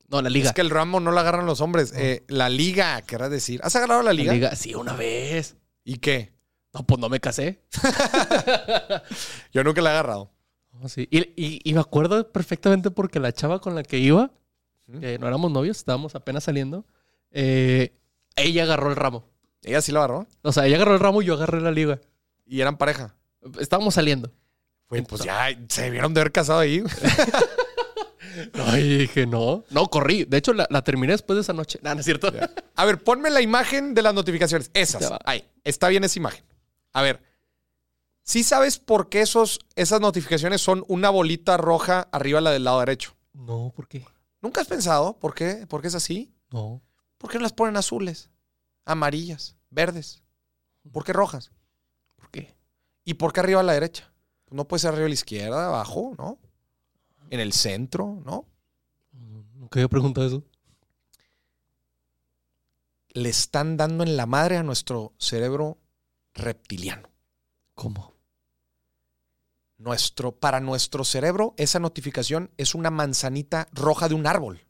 No, la liga. Es que el ramo no lo agarran los hombres. Eh, la liga, querrás decir. ¿Has agarrado la La liga? liga. Sí, una vez. ¿Y qué? No, pues no me casé. Yo nunca la he agarrado. Sí. Y, y- y me acuerdo perfectamente porque la chava con la que iba, que no éramos novios, estábamos apenas saliendo, eh, ella agarró el ramo. Ella sí la agarró. O sea, ella agarró el ramo y yo agarré la liga. Y eran pareja. Estábamos saliendo. Güey, pues ya se debieron de haber casado ahí. No, y dije, no. No, corrí. De hecho, la, la terminé después de esa noche. No, no es cierto. A ver, ponme la imagen de las notificaciones. Esas. Ahí. Está bien esa imagen. A ver. ¿Sí sabes por qué esos, esas notificaciones son una bolita roja arriba la del lado derecho? No, ¿por qué? ¿Nunca has pensado por qué? ¿Por qué es así? No. ¿Por qué no las ponen azules, amarillas, verdes? ¿Por qué rojas? ¿Por qué? ¿Y por qué arriba a la derecha? Pues no puede ser arriba a la izquierda, abajo, ¿no? En el centro, ¿no? Nunca había preguntado eso. Le están dando en la madre a nuestro cerebro reptiliano. ¿Cómo? Nuestro, para nuestro cerebro, esa notificación es una manzanita roja de un árbol.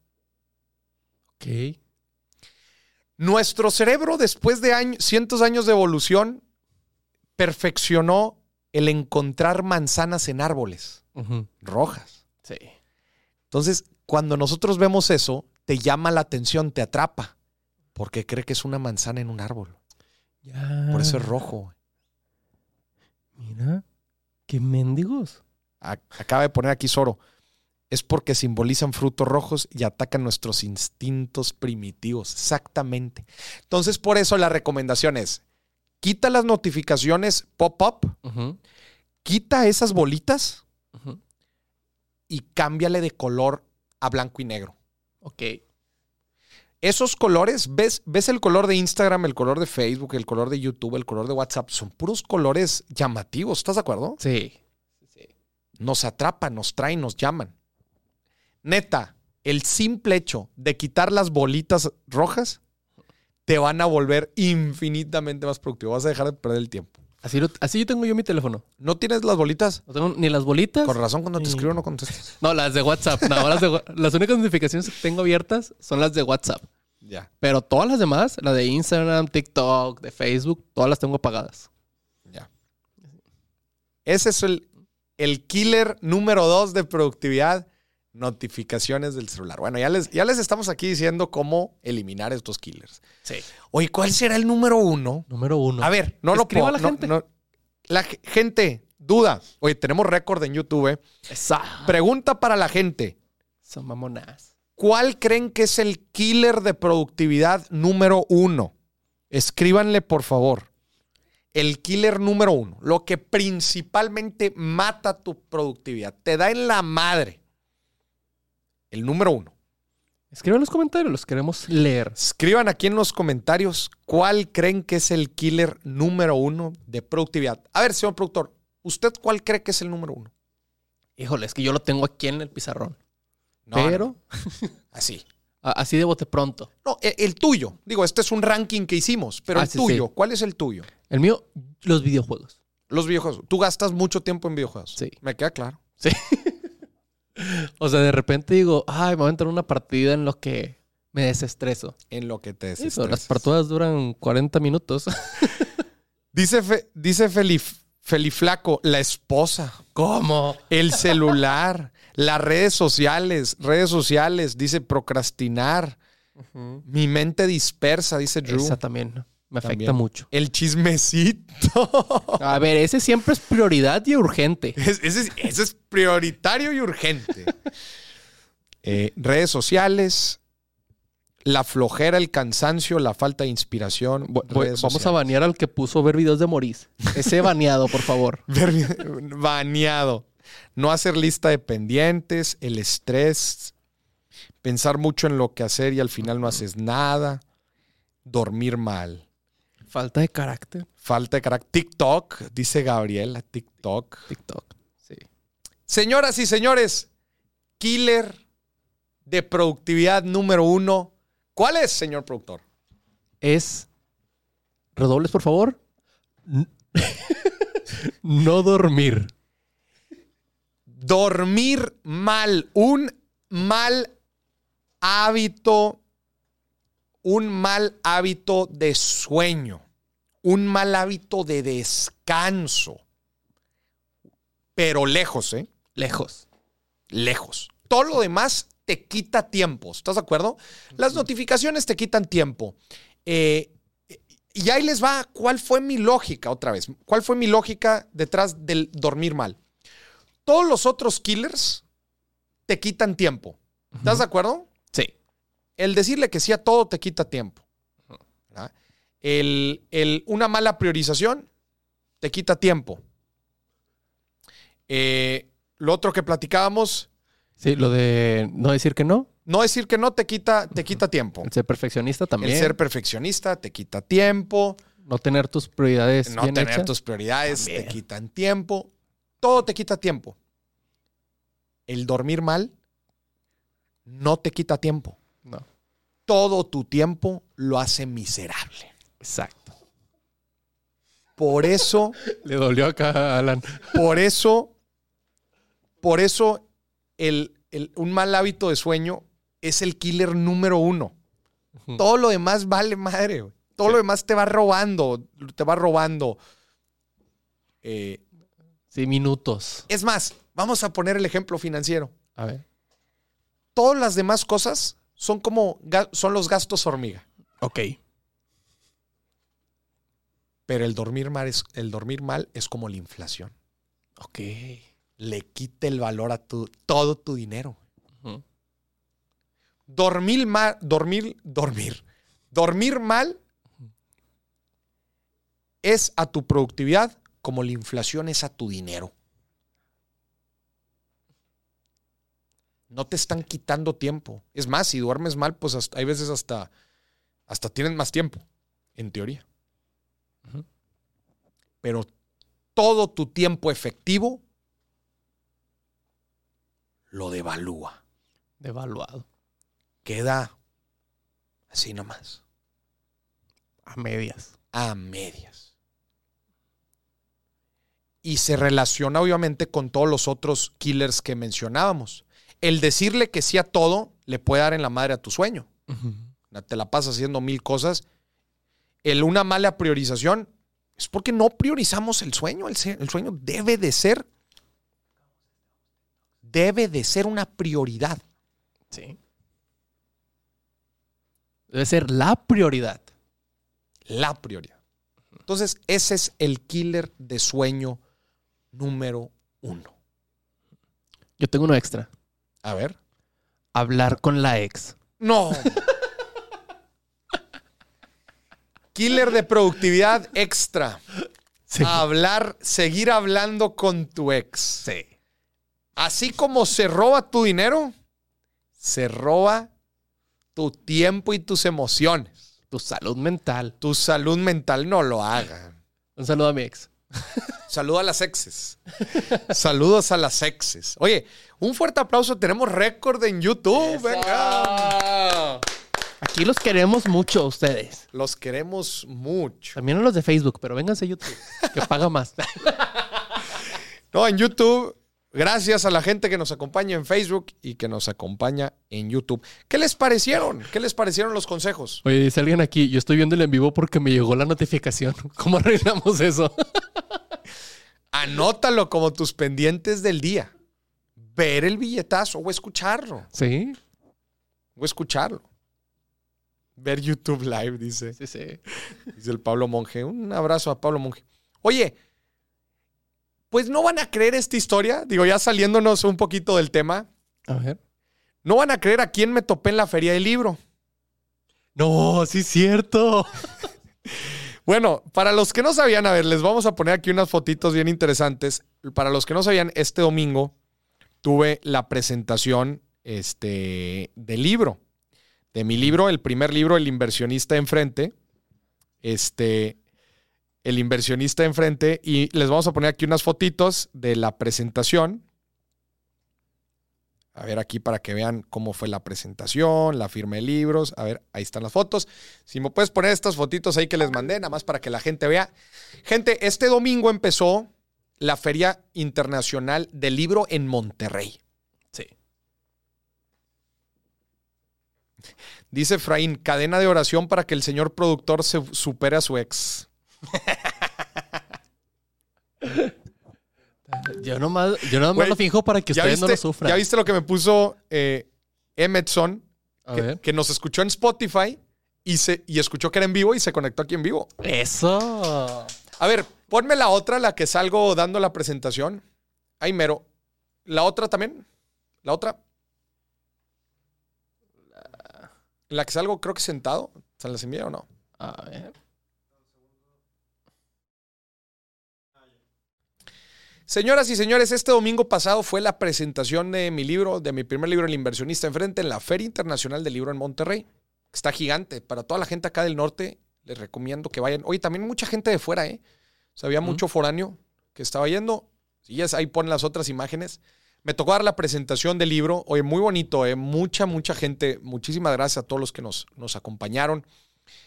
Ok. Nuestro cerebro, después de años, cientos de años de evolución, perfeccionó el encontrar manzanas en árboles rojas. Sí. Entonces, cuando nosotros vemos eso, te llama la atención, te atrapa, porque cree que es una manzana en un árbol. Ya. Por eso es rojo. Mira. Qué mendigos. Acaba de poner aquí Zoro. Es porque simbolizan frutos rojos y atacan nuestros instintos primitivos. Exactamente. Entonces, por eso la recomendación es, quita las notificaciones pop-up, quita esas bolitas Ujú. Y cámbiale de color a blanco y negro. Ok. Esos colores, ¿ves, ves el color de Instagram, el color de Facebook, el color de YouTube, el color de WhatsApp, son puros colores llamativos, ¿estás de acuerdo? Sí. Sí. Nos atrapan, nos traen, nos llaman. Neta, el simple hecho de quitar las bolitas rojas te van a volver infinitamente más productivo. Vas a dejar de perder el tiempo. Así, lo- así yo tengo yo mi teléfono. ¿No tienes las bolitas? No tengo ni las bolitas. Con razón, cuando te escribo no contestas. No, las de WhatsApp. No, las, de las únicas notificaciones que tengo abiertas son las de WhatsApp. Ya, Pero todas las demás, la de Instagram, TikTok, de Facebook, todas las tengo apagadas. ya. Ese es el, el killer número dos de productividad. Notificaciones del celular. Bueno, ya les, ya les estamos aquí diciendo cómo eliminar estos killers. Sí. Oye, ¿cuál será el número uno? Número uno. A ver, no lo Escriba puedo. a la no- gente. no- la ge- gente, duda. Oye, tenemos récord en YouTube. ¿eh? Esa. Pregunta para la gente. Son mamonas. ¿Cuál creen que es el killer de productividad número uno? Escríbanle, por favor. El killer número uno. Lo que principalmente mata tu productividad. Te da en la madre. El número uno. Escriban en los comentarios, los queremos leer. Escriban aquí en los comentarios cuál creen que es el killer número uno de productividad. A ver, señor productor, ¿usted cuál cree que es el número uno? Híjole, es que yo lo tengo aquí en el pizarrón. No, Pero, no, así. así de bote pronto. No, el, el tuyo. Digo, este es un ranking que hicimos, pero Ah, el sí, tuyo, sí. ¿cuál es el tuyo? El mío, los videojuegos. Los videojuegos. Tú gastas mucho tiempo en videojuegos. Sí. Me queda claro. Sí. o sea, de repente digo, ay, me voy a entrar a una partida en lo que me desestreso. En lo que te pero las partidas duran 40 minutos. Dice, Fe- dice Felif, Feliflaco, la esposa, ¿Cómo? el celular, las redes sociales, redes sociales, dice procrastinar, mi mente dispersa, dice Drew. Esa también me afecta También. mucho. El chismecito. A ver, ese siempre es prioridad y urgente. Es- ese, es, ese es prioritario y urgente. Eh, redes sociales, la flojera, el cansancio, la falta de inspiración. Voy- voy- redes vamos a sociales. banear al que puso ver videos de Moris. Ese baneado, por favor. Ver- Baneado. No hacer lista de pendientes, el estrés, pensar mucho en lo que hacer y al final no haces nada, dormir mal, Falta de carácter. falta de carácter. TikTok, dice Gabriela, TikTok. TikTok. Sí. Señoras y señores, killer de productividad número uno. ¿Cuál es, señor productor? Es. Redobles, por favor. No dormir. Dormir mal. Un mal hábito. Un mal hábito de sueño. Un mal hábito de descanso. Pero lejos, ¿eh? Lejos. lejos. Todo lo demás te quita tiempo. ¿Estás de acuerdo? Las notificaciones te quitan tiempo. Eh, y ahí les va cuál fue mi lógica otra vez. ¿Cuál fue mi lógica detrás del dormir mal? Todos los otros killers te quitan tiempo. ¿Estás de acuerdo? Sí. El decirle que sí a todo te quita tiempo. ¿verdad? El, el- una mala priorización te quita tiempo. Eh, lo otro que platicábamos, Sí, lo de no decir que no. no decir que no te quita, te quita tiempo. El ser perfeccionista también. El ser perfeccionista te quita tiempo. no tener tus prioridades No bien tener hechas. tus prioridades También. te quitan tiempo. Todo te quita tiempo. El dormir mal no te quita tiempo. No. Todo tu tiempo lo hace miserable. Exacto. Por eso, Le dolió acá a Alan. por eso, por eso el, el- un mal hábito de sueño es el killer número uno. Todo lo demás vale madre. güey. Todo lo demás te va robando, te va robando. Eh, Sí, minutos. es más, vamos a poner el ejemplo financiero. A ver. Todas las demás cosas son como son los gastos hormiga. Ok. Pero el dormir mal es, el dormir mal es como la inflación. Ok. Le quita el valor a tu, todo tu dinero. Dormir mal, dormir, dormir. Dormir mal es a tu productividad como la inflación es a tu dinero. No te están quitando tiempo. Es más, si duermes mal, pues hasta- hay veces hasta, hasta tienen más tiempo, en teoría. Pero todo tu tiempo efectivo lo devalúa. Devaluado. Queda así nomás, A medias. a medias. Y se relaciona obviamente con todos los otros killers que mencionábamos. El decirle que sí a todo le puede dar en la madre a tu sueño. Te la pasas haciendo mil cosas. El una mala priorización es porque no priorizamos el sueño. El, el sueño debe de ser, debe de ser una prioridad. Sí. Debe ser la prioridad. la prioridad. Entonces, ese es el killer de sueño número uno. Yo tengo uno extra. A ver. Hablar con la ex. No. killer de productividad extra. Sí. Hablar, seguir hablando con tu ex. Sí. Así como se roba tu dinero, se roba tu tiempo y tus emociones. Tu salud mental. Tu salud mental no lo haga. Un saludo a mi ex. Saludo a las exes. Saludos a las exes. Oye, un fuerte aplauso. Tenemos récord en YouTube. Venga. Aquí los queremos mucho a ustedes. Los queremos mucho. También a los de Facebook, pero vénganse a YouTube, que paga más. No, en YouTube. Gracias a la gente que nos acompaña en Facebook y que nos acompaña en YouTube. ¿Qué les parecieron? ¿Qué les parecieron los consejos? Oye, dice alguien aquí, yo estoy viendo el en vivo porque me llegó la notificación. ¿Cómo arreglamos eso? Anótalo como tus pendientes del día. Ver el billetazo o escucharlo. Sí, O escucharlo. Ver YouTube Live, dice. sí, sí. Dice el Pablo Monge. Un abrazo a Pablo Monge. Oye, pues no van a creer esta historia. Digo, ya saliéndonos un poquito del tema. A ver. No van a creer a quién me topé en la feria del libro. No, sí es cierto. Bueno, para los que no sabían, a ver, les vamos a poner aquí unas fotitos bien interesantes. Para los que no sabían, este domingo tuve la presentación este, del libro. De mi libro, el primer libro, El inversionista enfrente. Este, el inversionista enfrente. Y les vamos a poner aquí unas fotitos de la presentación. A ver aquí para que vean cómo fue la presentación, la firma de libros. A ver, ahí están las fotos. Si me puedes poner estas fotitos ahí que les mandé, nada más para que la gente vea. Gente, este domingo empezó la Feria Internacional del Libro en Monterrey. Dice Efraín, cadena de oración para que el señor productor se supere a su ex. Yo nomás, yo nomás Güey, lo fijo para que ¿Ya ustedes no lo sufran. ¿Ya viste lo que me puso eh, Emerson? A Que, nos escuchó en Spotify y, se, y escuchó que era en vivo y se conectó aquí en vivo. Eso. A ver, ponme la otra, la que salgo dando la presentación. Ahí mero. ¿La otra también? ¿La otra? ¿La que salgo creo que sentado? ¿Se las envía o no? A ver. Señoras y señores, este domingo pasado fue la presentación de mi libro, de mi primer libro, El inversionista enfrente, en la Feria Internacional del Libro en Monterrey. Está gigante. Para toda la gente acá del norte, les recomiendo que vayan. Oye, también mucha gente de fuera, ¿eh? O sea, había mucho foráneo que estaba yendo. Y ya ahí ponen las otras imágenes. Me tocó dar la presentación del libro. Oye, muy bonito, ¿eh? Mucha, mucha gente. Muchísimas gracias a todos los que nos, nos acompañaron.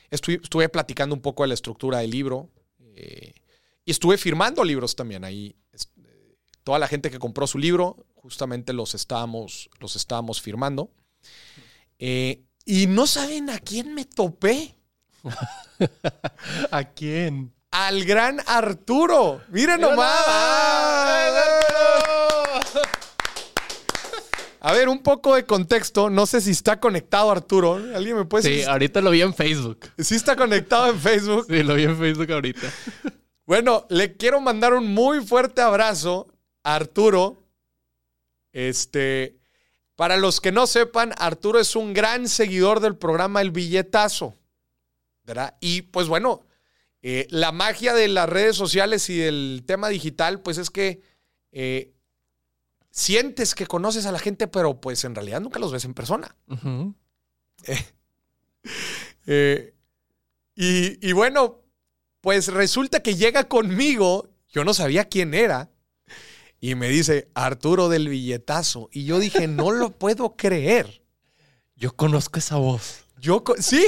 Estuve, estuve platicando un poco de la estructura del libro. eh, y estuve firmando libros también ahí. Eh, Toda la gente que compró su libro, justamente los estábamos, los estábamos firmando. Y no saben a quién me topé. ¿A quién? Al gran Arturo. Miren nomás. A ver, un poco de contexto. No sé si está conectado Arturo. ¿Alguien me puede Sí, ahorita lo vi en Facebook. Sí está conectado en Facebook. Sí, lo vi en Facebook ahorita. Bueno, le quiero mandar un muy fuerte abrazo a Arturo. Este, para los que no sepan, Arturo es un gran seguidor del programa El Billetazo. ¿Verdad? Y pues bueno, eh, la magia de las redes sociales y del tema digital, pues es que eh, sientes que conoces a la gente, pero pues en realidad nunca los ves en persona. Ujú. Eh, y, y bueno, pues resulta que llega conmigo, yo no sabía quién era, y me dice Arturo del billetazo. Y yo dije, no lo puedo creer. Yo conozco esa voz. Yo, sí,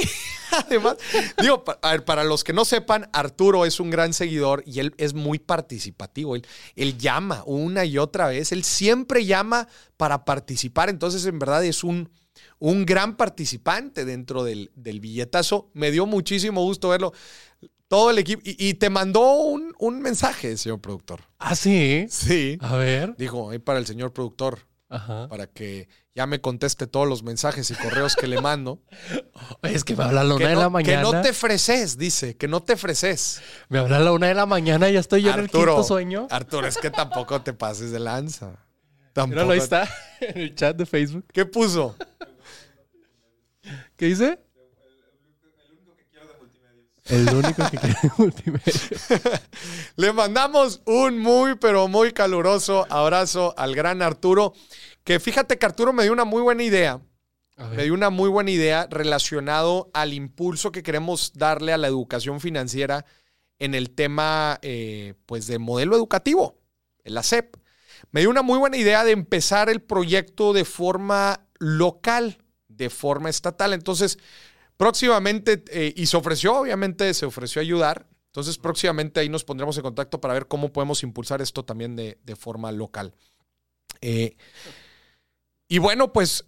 además, digo, pa- a ver, para los que no sepan, Arturo es un gran seguidor y él es muy participativo. Él, él llama una y otra vez, él siempre llama para participar. Entonces, en verdad, es un, un gran participante dentro del, del billetazo. Me dio muchísimo gusto verlo. Todo el equipo. Y, y te mandó un, un mensaje, señor productor. Ah, sí. Sí. A ver. Dijo, ahí para el señor productor, Ajá. para que ya me conteste todos los mensajes y correos que le mando. Es que me habla a la una Que de la que mañana. no te freses, dice, que no te freses. Me habla a la una de la mañana y ya estoy yo en el quinto sueño. Arturo, es que tampoco te pases de lanza. Tampoco. Míralo, ahí está. En el chat de Facebook. ¿Qué puso? ¿Qué dice? El único que quiere multimedia. Le mandamos un muy, pero muy caluroso abrazo al gran Arturo. Que fíjate que Arturo me dio una muy buena idea. Me dio una muy buena idea relacionado al impulso que queremos darle a la educación financiera en el tema eh, pues de modelo educativo, la SEP. Me dio una muy buena idea de empezar el proyecto de forma local, de forma estatal. Entonces, próximamente, eh, y se ofreció, obviamente, se ofreció ayudar. Entonces, próximamente ahí nos pondremos en contacto para ver cómo podemos impulsar esto también de, de forma local. Eh, y bueno, pues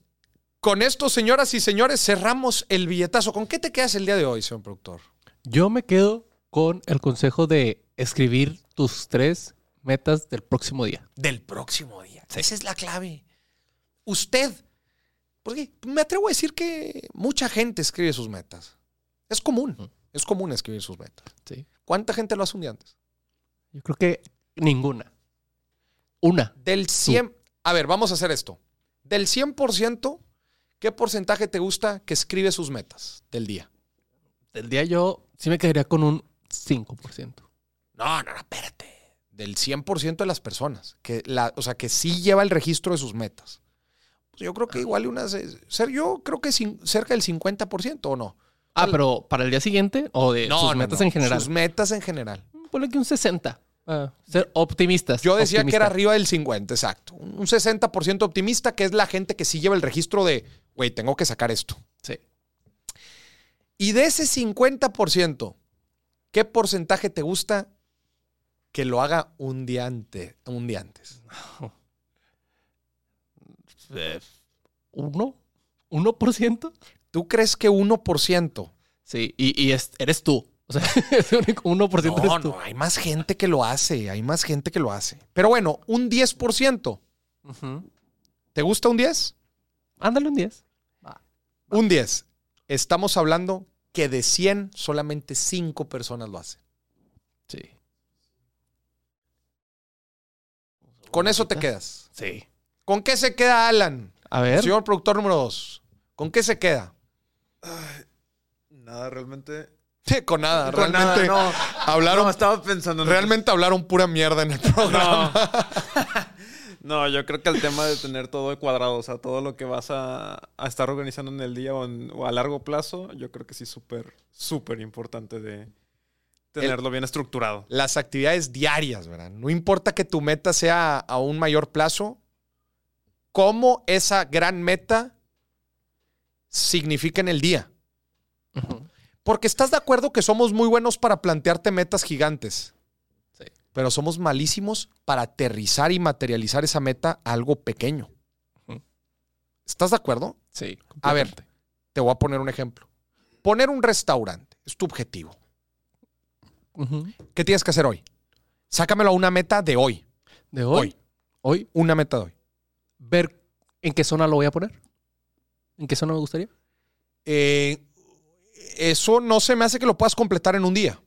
con esto, señoras y señores, cerramos el billetazo. ¿Con qué te quedas el día de hoy, señor productor? Yo me quedo con el consejo de escribir tus tres metas del próximo día. Del próximo día. Esa es la clave. Usted, porque me atrevo a decir que mucha gente escribe sus metas. Es común, es común escribir sus metas. Sí. ¿Cuánta gente lo hace un día antes? Yo creo que ninguna. Una. Del 100, a ver, vamos a hacer esto. Del 100% ¿qué porcentaje te gusta que escribe sus metas del día? Del día yo sí me quedaría con un 5%. No, no, no, espérate. Del 100% de las personas. Que la, o sea, que sí lleva el registro de sus metas. Pues yo creo que igual unas. eh, ser- Yo creo que cin- cerca del 50% o no. Ah, pero para el día siguiente o de No, sus no, metas no. en general. Sus metas en general. Ponle que un 60. Ah, ser optimistas. Yo decía que era arriba del 50, exacto. Un un 60% optimista, que es la gente que sí lleva el registro de, güey, tengo que sacar esto. Sí. Y de ese 50%, ¿qué porcentaje te gusta que lo haga un día, ante- un día antes? Eh, ¿Uno? ¿1%? ¿Tú crees que 1%? Sí, y, y es- eres tú. O sea, es el único 1% No, eres tú. no, hay más gente que lo hace, hay más gente que lo hace. Pero bueno, un 10%. Ujú. ¿Te gusta un 10? Ándale un 10. Un 10. Estamos hablando que de 100 solamente 5 personas lo hacen. Sí. Con eso te quedas. Sí. ¿Con qué se queda Alan? A ver. Señor productor número 2. ¿Con qué se queda? Nada, realmente. Con nada, Con realmente nada, no. hablaron No, estaba pensando en realmente hablaron pura mierda en el programa. No, yo creo que el tema de tener todo cuadrado, o sea, todo lo que vas a, a estar organizando en el día o, en- o a largo plazo, yo creo que sí es súper, súper importante de tenerlo bien estructurado. Las actividades diarias, ¿verdad? No importa que tu meta sea a un mayor plazo, cómo esa gran meta significa en el día. Porque estás de acuerdo que somos muy buenos para plantearte metas gigantes. Sí. Pero somos malísimos para aterrizar y materializar esa meta a algo pequeño. ¿Estás de acuerdo? Sí. A ver, te voy a poner un ejemplo. Poner un restaurante es tu objetivo. ¿Qué tienes que hacer hoy? Sácamelo a una meta de hoy. De hoy. Hoy. Hoy, Una meta de hoy. ver en qué zona lo voy a poner. ¿En qué zona me gustaría? Eh, eso no se me hace que lo puedas completar en un día.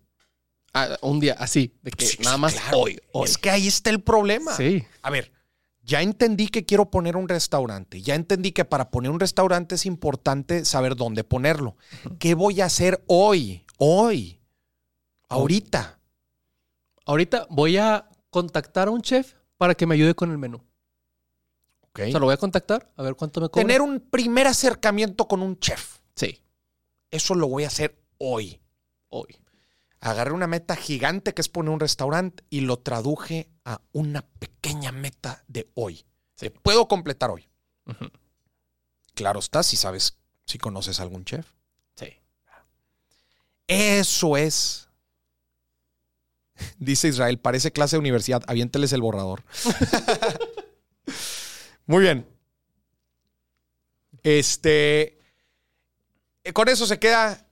Ah, un día así, de que Sí, nada más claro. hoy, hoy. Es que ahí está el problema. Sí. A ver, ya entendí que quiero poner un restaurante. Ya entendí que para poner un restaurante es importante saber dónde ponerlo. ¿Qué voy a hacer hoy? Hoy. Ahorita. Ahorita voy a contactar a un chef para que me ayude con el menú. O sea, lo voy a contactar a ver cuánto me cobra. Tener un primer acercamiento con un chef. Sí, Eso lo voy a hacer hoy. hoy. Agarré una meta gigante que es poner un restaurante y lo traduje a una pequeña meta de hoy. Sí. Que puedo completar hoy. Claro está, si sabes, si conoces a algún chef. Sí. Eso es. Dice Israel, parece clase de universidad. Aviénteles el borrador. Muy bien. Este. Eh, Con eso se queda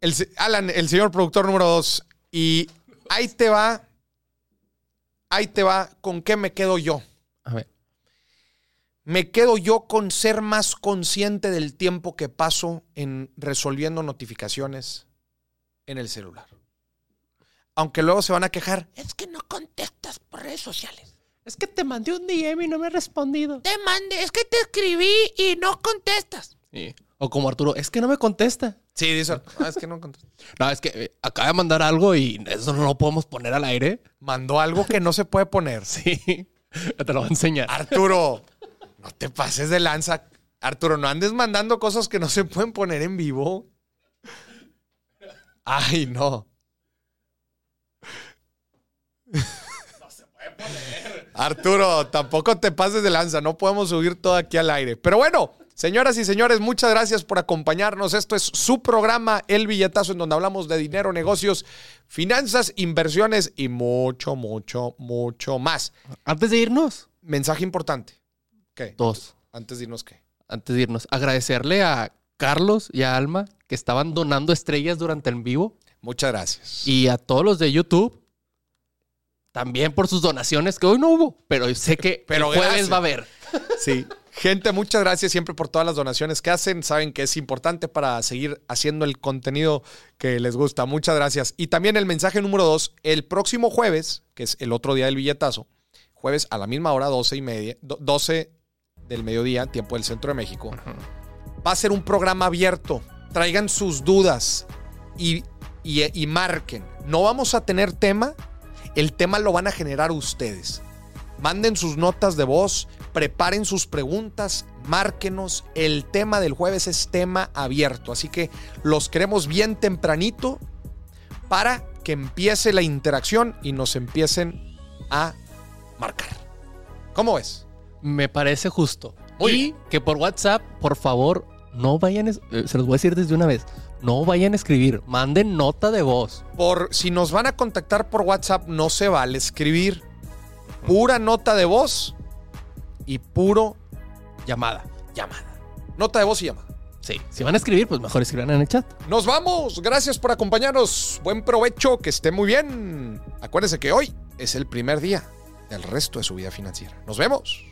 el, Alan, el señor productor número dos. Y ahí te va. Ahí te va. ¿Con qué me quedo yo? A ver. Me quedo yo con ser más consciente del tiempo que paso en resolviendo notificaciones en el celular. Aunque luego se van a quejar, es que no contestas por redes sociales. Es que te mandé un DM y no me he respondido. Te mandé, es que te escribí y no contestas. Sí. O como Arturo, es que no me contesta. Sí, dice, "Ah, es que no contestas. No, es que eh, acaba de mandar algo y eso no lo podemos poner al aire. Mandó algo que no se puede poner. Sí. Te lo voy a enseñar. Arturo, no te pases de lanza. Arturo, no andes mandando cosas que no se pueden poner en vivo. Ay, no. Arturo, tampoco te pases de lanza, no podemos subir todo aquí al aire. Pero bueno, señoras y señores, muchas gracias por acompañarnos. Esto es su programa, El Billetazo, en donde hablamos de dinero, negocios, finanzas, inversiones y mucho, mucho, mucho más. Antes de irnos, Mensaje importante. ¿Qué? dos. Antes de irnos, ¿qué? Antes de irnos, agradecerle a Carlos y a Alma que estaban donando estrellas durante el vivo Muchas gracias. y a todos los de YouTube también por sus donaciones que hoy no hubo, pero sé que Pero el jueves gracias. va a haber. Sí. Gente, muchas gracias siempre por todas las donaciones que hacen. Saben que es importante para seguir haciendo el contenido que les gusta. Muchas gracias. Y también el mensaje número dos, el próximo jueves, que es el otro día del billetazo, jueves a la misma hora, 12 y media, do- 12 del mediodía, tiempo del centro de México. Va a ser un programa abierto. Traigan sus dudas y, y- y marquen. No vamos a tener tema. El tema lo van a generar ustedes. Manden sus notas de voz, preparen sus preguntas, márquenos. El tema del jueves es tema abierto. Así que los queremos bien tempranito para que empiece la interacción y nos empiecen a marcar. ¿Cómo ves? Me parece justo. Muy y bien. que por WhatsApp, por favor, no vayan, es- eh, se los voy a decir desde una vez, no vayan a escribir, manden nota de voz. Por si nos van a contactar por WhatsApp, no se vale escribir. Pura nota de voz y puro Llamada. llamada. Nota de voz y llamada. Sí, si van a escribir, pues mejor escriban en el chat. Nos vamos. Gracias por acompañarnos. Buen provecho. Que esté muy bien. Acuérdense que hoy es el primer día del resto de su vida financiera. Nos vemos.